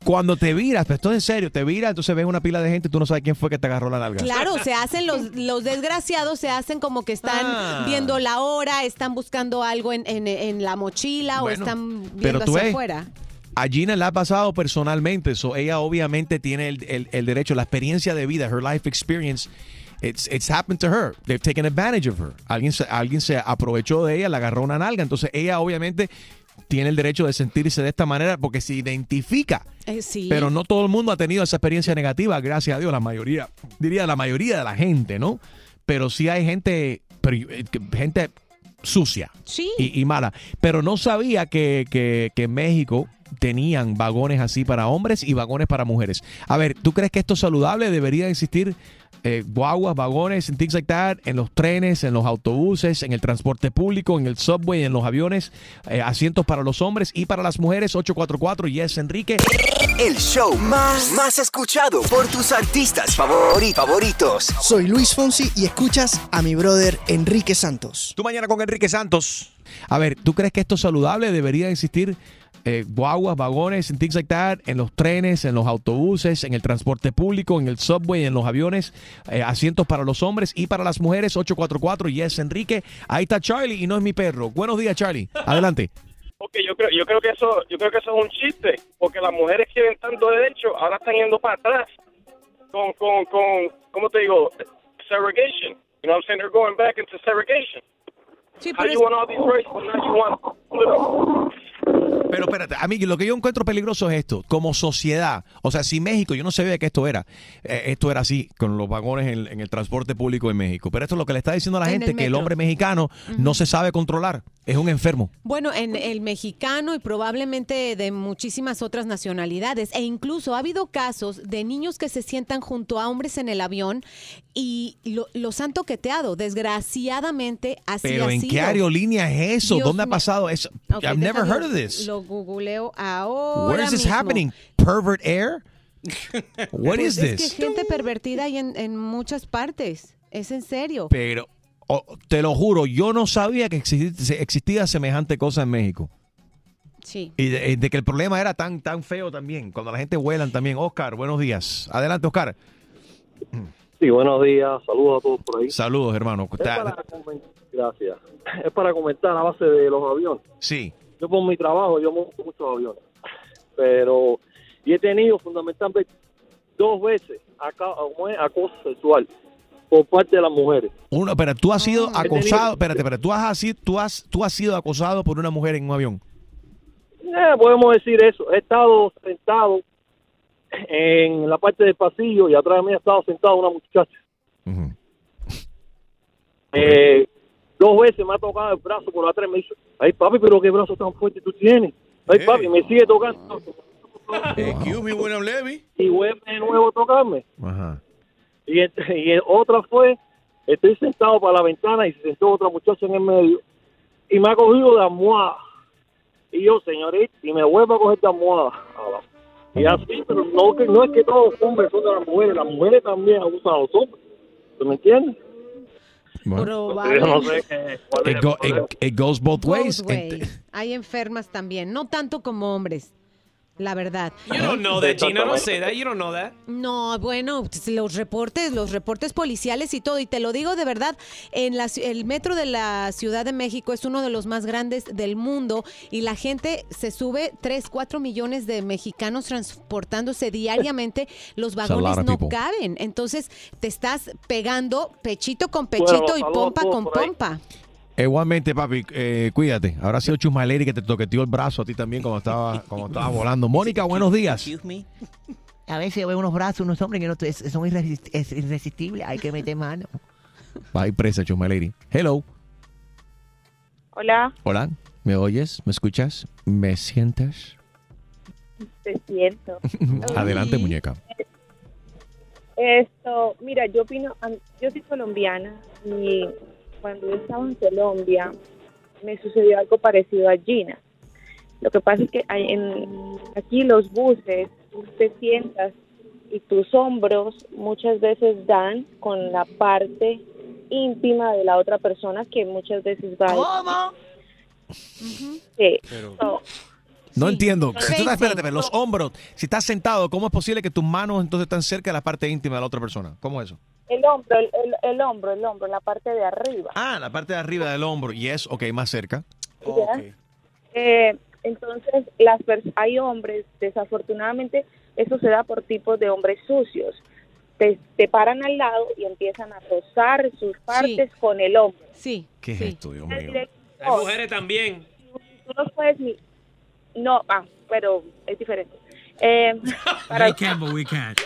Cuando te viras, pero esto es en serio, te viras, entonces ves una pila de gente y tú no sabes quién fue que te agarró la nalga. Claro, se hacen los, los desgraciados, se hacen como que están Ah. viendo la hora, están buscando algo en, en- en la mochila Bueno, o están pero viendo tú hacia ves, afuera. A Gina le ha pasado personalmente, eso ella obviamente tiene el, el- el derecho, la experiencia de vida, her life experience. It's, it's happened to her. They've taken advantage of her. Alguien se, alguien se aprovechó de ella, le agarró una nalga. Entonces ella obviamente tiene el derecho de sentirse de esta manera porque se identifica. Eh, sí. Pero no todo el mundo ha tenido esa experiencia negativa, gracias a Dios, la mayoría, diría la mayoría de la gente, ¿no? Pero sí hay gente, eh, gente sucia Sí. y, y mala. Pero no sabía que, que, que en México tenían vagones así para hombres y vagones para mujeres. A ver, ¿tú crees que esto es saludable? ¿Debería existir eh, guaguas, vagones, and things like that, en los trenes, en los autobuses, en el transporte público, en el subway, en los aviones, eh, asientos para los hombres y para las mujeres? 844 Yes Enrique. El show más, más escuchado por tus artistas favori- favoritos. Soy Luis Fonsi y escuchas a mi brother Enrique Santos. Tú mañana con Enrique Santos. A ver, ¿tú crees que esto es saludable? ¿Debería existir eh, guaguas, vagones, and things like that, en los trenes, en los autobuses, en el transporte público, en el subway, en los aviones, eh, asientos para los hombres y para las mujeres? 844 Yes Enrique. Ahí está Charlie y no es mi perro. Buenos días, Charlie. Adelante. Porque yo creo, yo creo que eso, yo creo que eso es un chiste, porque las mujeres quieren tanto derecho, ahora están yendo para atrás con, con, con, ¿cómo te digo? Segregation. You know what I'm saying? They're going back into segregation. How you want all these rights, but now you want Pero espérate, a mí lo que yo encuentro peligroso es esto, como sociedad. O sea, si México, yo no sabía que esto era, eh, esto era así, con los vagones en, en el transporte público en México. Pero esto es lo que le está diciendo a la En gente, el que el hombre mexicano no se sabe controlar, es un enfermo. Bueno, en el mexicano y probablemente de muchísimas otras nacionalidades. E incluso ha habido casos de niños que se sientan junto a hombres en el avión y lo- los han toqueteado. Desgraciadamente, así Pero ha ¿en sido. qué aerolínea es eso? Dios ¿Dónde ha pasado eso? I've never heard of this. Lo googleo ahora Where is this mismo. happening? Pervert Air? What Pues is es this? que gente pervertida hay en, en muchas partes. Es en serio. Pero oh, te lo juro, yo no sabía que existi- existía semejante cosa en México. Sí. Y de, de que el problema era tan, tan feo también, cuando la gente vuelan también. Oscar, buenos días. Adelante, Oscar. Sí, buenos días. Saludos a todos por ahí. Saludos, hermano. Es para comen- Gracias. Es para comentar a base de los aviones. Sí. Yo por mi trabajo, yo monto muchos aviones. Pero, y he tenido fundamentalmente dos veces es, acoso sexual por parte de las mujeres. Uno, pero tú has sido He acosado, espérate, espérate, tú has, así- tú, has, tú has sido acosado por una mujer en un avión. Eh, podemos decir eso. He estado sentado en la parte del pasillo y atrás de mí ha estado sentado una muchacha. Eh, dos veces me ha tocado el brazo por atrás y me dice, ay papi, pero qué brazo tan fuerte tú tienes. Ay papi, me sigue tocando. Excuse me, William Levy. Y vuelve de nuevo a tocarme. Ajá. Y, (laughs) otra fue, estoy sentado para la ventana y se sentó otra muchacha en el medio y me ha cogido de almohada. Y yo, señorita, y me vuelvo a coger de almohada. Y así, pero no, que, no es que todos los hombres son de las mujeres, las mujeres también abusan a los hombres. ¿Tú me entiendes? Yo no sé qué, cuál es It, el go- problema. it- it goes both ways. Both way. Hay enfermas también, no tanto como hombres, la verdad. You don't know that, Gina. Don't say that. You don't know that. No, bueno, pues, los reportes, los reportes policiales y todo, y te lo digo de verdad, en la, el metro de la Ciudad de México es uno de los más grandes del mundo y la gente se sube 3, 4 millones de mexicanos transportándose diariamente, (laughs) los vagones no people. caben, entonces te estás pegando pechito con Bueno, pechito y pompa con ahí. Igualmente, papi, eh, cuídate. Habrá sido Chusmaleri que te toqueteó el brazo a ti también cuando estaba, cuando estaba volando. Mónica, buenos días. A veces veo unos brazos, unos hombres que no, es- son irresist- es irresistibles. Hay que meter mano. Va presa, Chuma Lady. Hello. Hola, Hola. ¿Me oyes? ¿Me escuchas? ¿Me sientes? te siento. (laughs) Adelante, muñeca. Esto, mira, yo opino, yo soy colombiana y cuando yo estaba en Colombia me sucedió algo parecido a Gina. Lo que pasa es que hay en, aquí los buses, tú te sientas y tus hombros muchas veces dan con la parte íntima de la otra persona que muchas veces va ¿Cómo? Sí. So, No entiendo. Si tú estás- espérate, espérate, los hombros. Si estás sentado, ¿cómo es posible que tus manos entonces están cerca de la parte íntima de la otra persona? ¿Cómo es eso? El hombro, el, el- el hombro, el hombro, la parte de arriba. Ah, la parte de arriba del hombro. Y es, ok, más cerca. ¿ya? Eh, entonces, las hay hombres, desafortunadamente, eso se da por tipos de hombres sucios. Te, te paran al lado y empiezan a rozar sus partes con el hombro. Sí. ¿Qué es esto, Dios mío? Hay mujeres también. Tú no puedes ni... No, ah, pero es diferente. Eh, (laughs) para- They can, but we can't.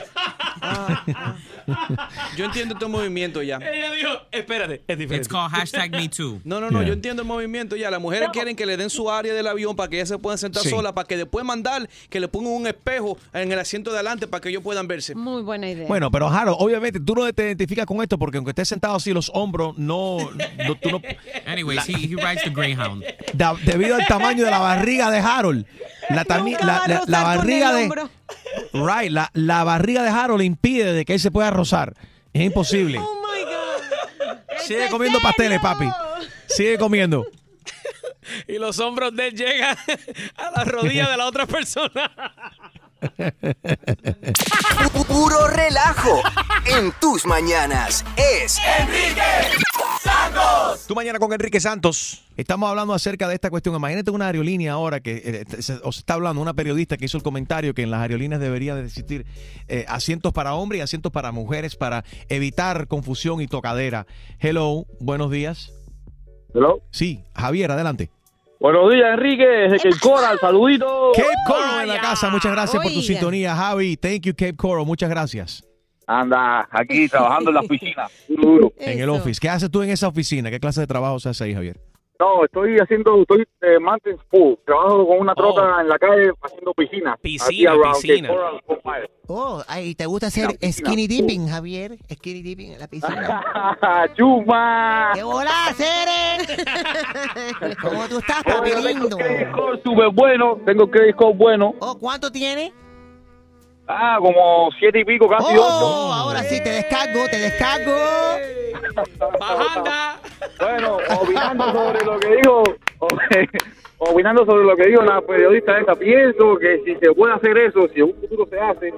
Yo entiendo este movimiento ya. Ella dijo, espérate, es diferente. It's called hashtag me too. No, no, no, Yeah. yo entiendo el movimiento ya. Las mujeres quieren que le den su área del avión para que ellas se puedan sentar Sí. solas, para que después mandar que le pongan un espejo en el asiento de adelante para que ellos puedan verse. Muy buena idea. Bueno, pero Jaro, obviamente tú no te identificas con esto porque aunque estés sentado así, los hombros no. no- tú no Anyways, he, he rides the Greyhound. da- debido al tamaño de la barriga de Harold, la, la, la- barriga de. Right, la, la barriga de Harold impide de que él se pueda rozar. Es imposible. Oh my God. Sigue comiendo pasteles, papi. Sigue comiendo. Y los hombros de él llegan a la rodilla de la otra persona. Pu- Puro relajo en tus mañanas es Enrique Santos. Tu mañana con Enrique Santos. Estamos hablando acerca de esta cuestión. Imagínate una aerolínea ahora que eh, se, os está hablando, una periodista que hizo el comentario que en las aerolíneas debería de existir eh, asientos para hombres y asientos para mujeres para evitar confusión y tocadera. Hello, buenos días. Hello. Sí, Javier, adelante. Buenos días, Enrique. Desde Cape Coral, saludito. Cape Coral en la casa. Muchas gracias por tu sintonía, Javi. Thank you, Cape Coral. Muchas gracias. Anda, aquí trabajando en la oficina. Duro, (laughs) duro. En el office. ¿Qué haces tú en esa oficina? ¿Qué clase de trabajo se hace ahí, Javier? No, estoy haciendo, estoy de maintenance pool. Trabajo con una troca en la calle haciendo piscina. Piscina, piscina. Oh, ay, ¿te gusta hacer skinny dipping, Javier? Skinny dipping en la piscina. (laughs) ¡Chuma! ¡Qué bola, Cere! (laughs) ¿Cómo tú estás, papi lindo? Súper bueno, tengo credit score bueno. Oh, ¿cuánto tiene? Ah, como siete y pico, casi Oh, ocho. ahora sí, te descargo, te descargo. (laughs) Bueno, opinando sobre lo que dijo, (laughs) opinando sobre lo que dijo la periodista esta, pienso que si se puede hacer eso, si en un futuro se hace,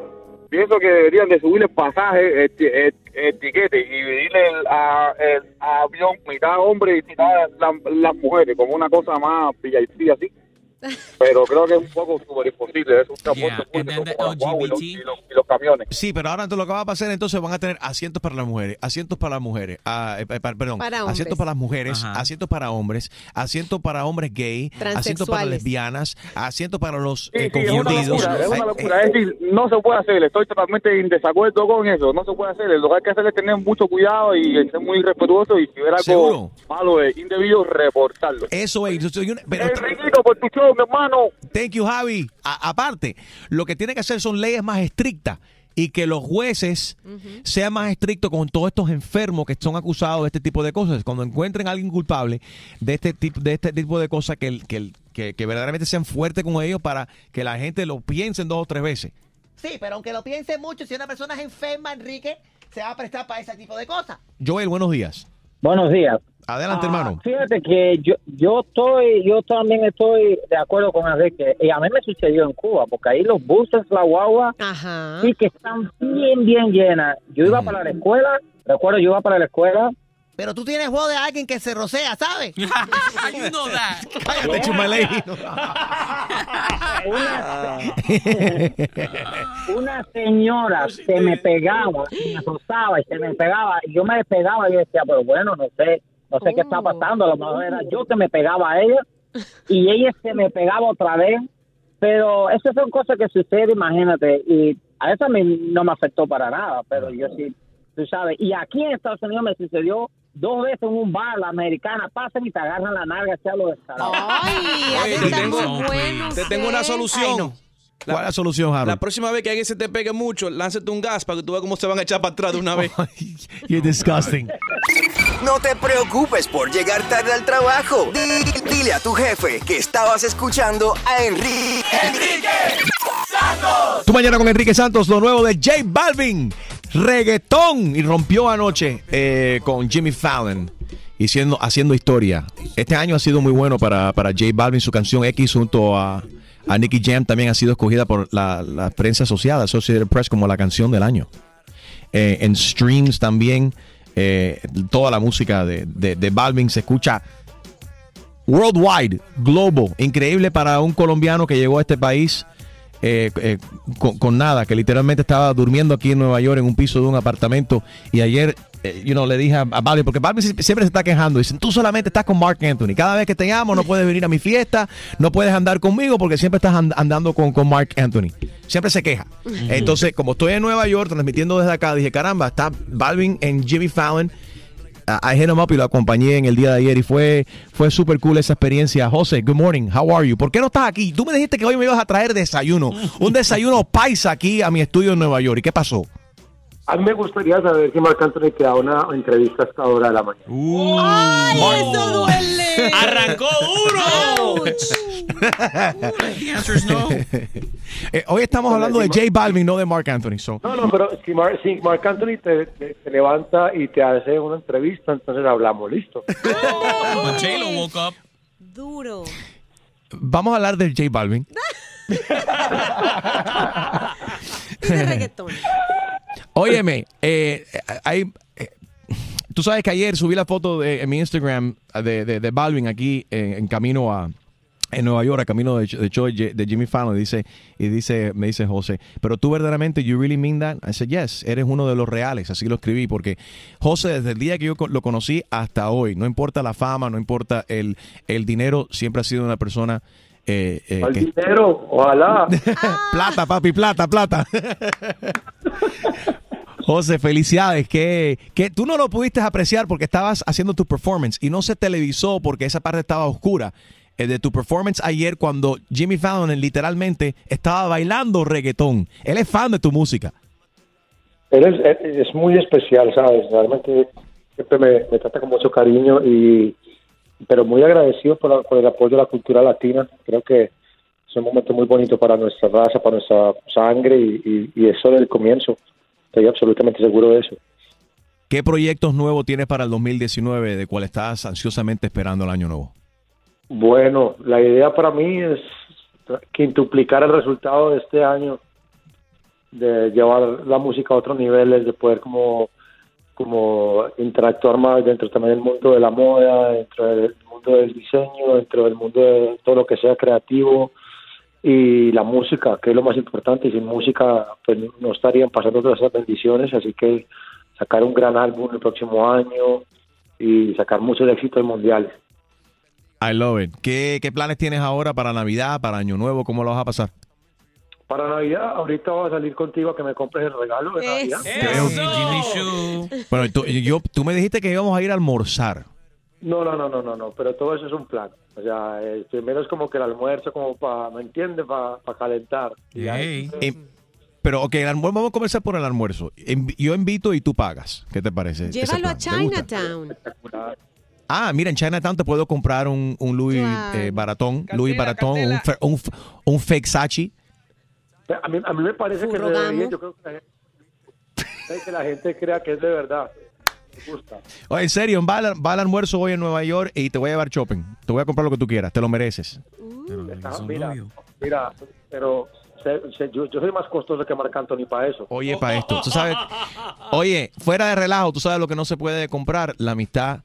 pienso que deberían de subir el pasaje, el, ti- el- el tiquete y dividirle el, a- el avión mitad hombre y mitad la- las mujeres, como una cosa más VIP así. Pero creo que es un poco súper imposible, es un transporte público como la guagua y los, y los- y los camiones. Sí, pero ahora entonces lo que va a pasar entonces van a tener asientos para las mujeres, asientos para las mujeres, ah, eh, eh, pa- perdón, Para asientos para las mujeres, Ajá. asientos para hombres, asientos para hombres gay, asientos para lesbianas, asientos para los Sí, eh, sí, es una confundidos. locura, es una locura. Es decir, no se puede hacer, estoy totalmente en desacuerdo con eso, no se puede hacer. Lo que hay que hacer es tener mucho cuidado y ser muy respetuoso y si hubiera algo Seguro. malo de indebido, reportarlo. Eso es. yo soy una- pero- Enriquito, por tu show, mi hermano. Thank you, Javi. A- aparte, lo que tiene que hacer son leyes más estrictas y que los jueces sean más estrictos con todos estos enfermos que son acusados de este tipo de cosas. Cuando encuentren a alguien culpable de este tipo de este tipo de cosas, que, que, el- que, que verdaderamente sean fuertes con ellos para que la gente lo piensen dos o tres veces. Sí, pero aunque lo piense mucho, si una persona es enferma, Enrique, se va a prestar para ese tipo de cosas. Joel, buenos días. Buenos días. Adelante, Ah, hermano. Fíjate que yo yo estoy yo también estoy de acuerdo con Enrique y a mí me sucedió en Cuba porque ahí los buses la guagua sí que están bien bien llenas. Yo iba para la escuela, recuerdo yo iba para la escuela. Pero tú tienes voz de alguien que se rocea, ¿sabes? you know that. Cállate, chumaley. (laughs) Una señora se me pegaba, y me rozaba y se me pegaba y yo me despegaba y yo decía, pero bueno, no sé, no sé qué está pasando, a lo mejor era yo que me pegaba a ella y ella se me pegaba otra vez, pero esas son cosas que suceden, imagínate, y A esa me, no me afectó para nada, pero yo sí, tú sabes. Y aquí en Estados Unidos me sucedió dos veces en un bar, la americana, pasan y te agarran la nalga, se lo descarado. Oye, te tengo, te tengo una solución. ¿Cuál es la solución, Harold? La próxima vez que alguien se te pegue mucho, láncete un gas para que tú veas cómo se van a echar para atrás de una vez. (laughs) You're disgusting. No te preocupes por llegar tarde al trabajo. Di- Dile a tu jefe que estabas escuchando a Enrique. Santos. Tú mañana con Enrique Santos, lo nuevo de J Balvin, reggaetón, y rompió anoche eh, con Jimmy Fallon. Y siendo- haciendo historia. Este año ha sido muy bueno para, para J Balvin. Su canción X junto a, a Nicky Jam también ha sido escogida por la, prensa asociada, Associated Press, como la canción del año. Eh, en streams también, eh, toda la música de, de, de Balvin se escucha worldwide, global. Increíble para un colombiano que llegó a este país eh, eh, con, con nada, que literalmente estaba durmiendo aquí en Nueva York en un piso de un apartamento. Y ayer, eh, you know, le dije a, a Balvin, porque Balvin si- siempre se está quejando. Dicen, tú solamente estás con Mark Anthony. Cada vez que te llamo, no puedes venir a mi fiesta, no puedes andar conmigo porque siempre estás and- andando con, con Mark Anthony. Siempre se queja. Entonces, como estoy en Nueva York transmitiendo desde acá, dije, caramba, está Balvin en Jimmy Fallon. I hit him y lo acompañé en el día de ayer y fue, fue súper cool esa experiencia. José, good morning, how are you? ¿Por qué no estás aquí? Tú me dijiste que hoy me ibas a traer desayuno, un desayuno paisa aquí a mi estudio en Nueva York. ¿Y qué pasó? A mí me gustaría saber si Marc Anthony te da una entrevista a esta hora de la mañana. ¡Ay, eso duele! (laughs) ¡Arrancó duro! The answer is no. (laughs) Eh, hoy estamos hablando de J Balvin, no de Mark Anthony. So. No, no, pero si, Mar, si Marc Anthony te, te- te levanta y te hace una entrevista, entonces hablamos, listo. (laughs) Up. Duro. Vamos a hablar de J Balvin. Reggaetón. Óyeme, eh, hay, eh, tú sabes que ayer subí la foto de, en mi Instagram de, de, Balvin aquí en, camino a en Nueva York, a camino de, de de Jimmy Fallon, dice, y dice, me dice José, pero tú verdaderamente, you really mean that? I said, yes, eres uno de los reales, así lo escribí, porque José, desde el día que yo lo conocí hasta hoy, no importa la fama, no importa el, el dinero, siempre ha sido una persona eh, eh, Al que- dinero, ojalá. (laughs) plata, papi, plata, plata. José, felicidades. Que, que tú no lo pudiste apreciar porque estabas haciendo tu performance y no se televisó porque esa parte estaba oscura. eh, de tu performance ayer cuando Jimmy Fallon literalmente estaba bailando reggaetón. Él es fan de tu música. Él es, es- es muy especial, ¿sabes? Realmente siempre me, me trata con mucho cariño y pero muy agradecido por, la- por el apoyo a la cultura latina. Creo que es un momento muy bonito para nuestra raza, para nuestra sangre y, y, y eso del comienzo. Estoy absolutamente seguro de eso. ¿Qué proyectos nuevos tienes para el 2019 de cuál estás ansiosamente esperando el año nuevo? Bueno, la idea para mí es quintuplicar el resultado de este año, de llevar la música a otros niveles, de poder como, como interactuar más dentro también del mundo de la moda, dentro del mundo del diseño, dentro del mundo de todo lo que sea creativo y la música, que es lo más importante, y sin música pues no estarían pasando todas esas bendiciones, así que sacar un gran álbum el próximo año y sacar muchos éxitos mundiales. I love it. ¿Qué, qué planes tienes ahora para Navidad, para Año Nuevo? ¿Cómo lo vas a pasar? Para Navidad, ahorita voy a salir contigo a que me compres el regalo de Navidad. Bueno, tú, yo, tú me dijiste que íbamos a ir a almorzar. No, no, no, no, no, no, pero todo eso es un plan. O sea, eh, primero es como que el almuerzo, como para, ¿me entiendes? Para calentar. Y ahí- Eh, pero, ok, el almuerzo- vamos a comenzar por el almuerzo. Invi- Yo invito y tú pagas. ¿Qué te parece? Llévalo a. Chinatown. Ah, mira, en Chinatown te puedo comprar un, un Louis eh, Baratón, Louis Baratón, un, un, un fake Sachi. A mí, a mí me parece que debería, yo creo que la, gente, que la gente crea que es de verdad. Me gusta. Oye, en serio, va al, va al almuerzo hoy en Nueva York y te voy a llevar shopping. Te voy a comprar lo que tú quieras, te lo mereces. Está- mira, mira, pero se- se- yo, yo soy más costoso que Marc Anthony para eso. Oye, para esto, tú sabes. Oye, fuera de relajo, tú sabes lo que no se puede comprar: la amistad.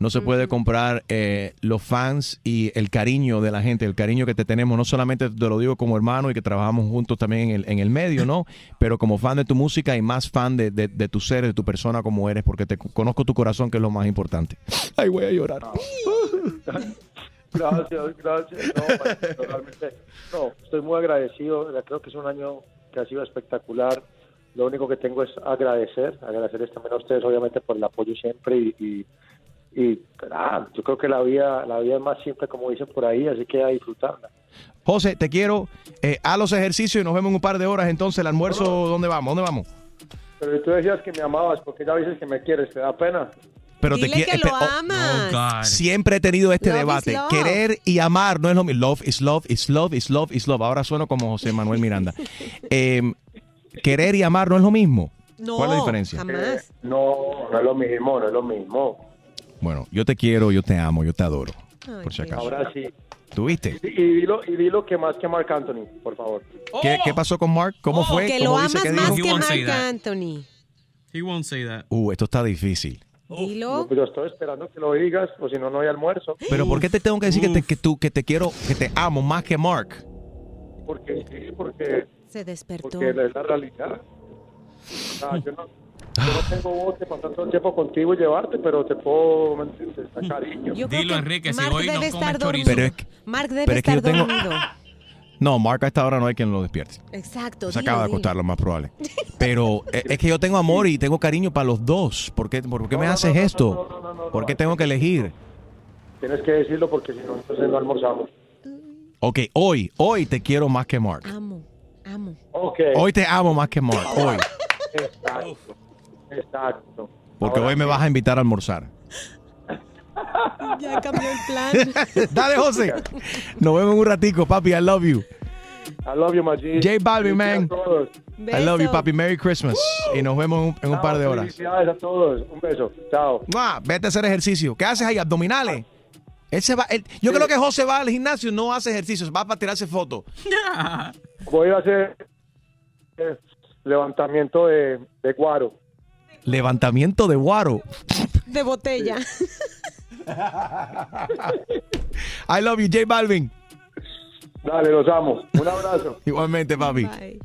No se puede comprar eh, los fans y el cariño de la gente, el cariño que te tenemos. No solamente te lo digo como hermano y que trabajamos juntos también en el, en el medio, ¿no? (laughs) Pero como fan de tu música y más fan de, de, de tu ser, de tu persona como eres, porque te conozco tu corazón, que es lo más importante. (laughs) Ay, voy a llorar. (laughs) Gracias, gracias. No, realmente, no, estoy muy agradecido. Creo que es un año que ha sido espectacular. Lo único que tengo es agradecer, agradecerles también a ustedes obviamente por el apoyo siempre y, y, y, nada, yo creo que la vida, la vida es más simple como dicen por ahí, así que a disfrutarla. José, te quiero. Eh, a los ejercicios y nos vemos en un par de horas. Entonces, el almuerzo, ¿dónde vamos? ¿Dónde vamos? Pero tú decías que me amabas, porque ya dices que me quieres, ¿te da pena? Pero Dile te que quiero. lo amas. Siempre he tenido este Love debate. Querer y amar no es lo mismo. Love is love, is love, is love, is love. Ahora sueno como José Manuel Miranda. (laughs) Em, querer y amar no es lo mismo. No, ¿Cuál es la diferencia? jamás. No, no es lo mismo, no es lo mismo. Bueno, yo te quiero, yo te amo, yo te adoro. por si acaso. Ahora sí. ¿Tuviste? Y, y dilo, y dilo que más que Marc Anthony, por favor. ¿Qué, qué pasó con Mark? ¿Cómo fue? Que ¿Cómo lo dice amas que más dijo? que that. Anthony. He won't say that. Uh, esto está difícil. Dilo. Pues yo estoy esperando que lo digas, o si no, no hay almuerzo. Pero ¿por qué te tengo que decir que te, que, tú, que te quiero, que te amo más que Mark? Porque sí, porque, Se despertó. porque es la realidad. O sea, yo no, yo no tengo voz de pasar todo el tiempo contigo y llevarte, pero te puedo. Dar cariño. Yo creo Dilo, que Enrique, si Mark hoy no debe comes chorizo. dormido. Pero es que- Mark debe pero es que estar yo tengo- dormido. No, Mark a esta hora no hay quien lo despierte. Exacto. Se dilo, acaba de dilo. acostar, lo más probable. (laughs) Pero eh, es que yo tengo amor y tengo cariño para los dos. ¿Por qué, por qué me haces esto? ¿Por qué tengo que elegir? Tienes que decirlo porque si no, entonces no almorzamos. Ok, hoy, hoy te quiero más que Mark. Amo, amo. Ok. Hoy te amo más que Mark. Hoy. Exacto. Exacto. Porque hoy me vas a invitar a almorzar. Ya cambió el plan. (laughs) Dale, José. Nos vemos en un ratico, papi. I love you. I love you, Maggi. J Balvin, man. Felicidades a todos. I love you, papi. Merry Christmas. Y nos vemos en un, en un par de horas. Felicidades a todos. Un beso. Chao. Mua, vete a hacer ejercicio. ¿Qué haces ahí? Abdominales. Él se va, él- yo creo que José va al gimnasio, no hace ejercicios, va para tirarse fotos. (laughs) Voy a hacer eh, levantamiento de, de guaro. Levantamiento de guaro. De botella. I love you, J Balvin. Dale, los amo. Un abrazo. Igualmente, papi. Bye.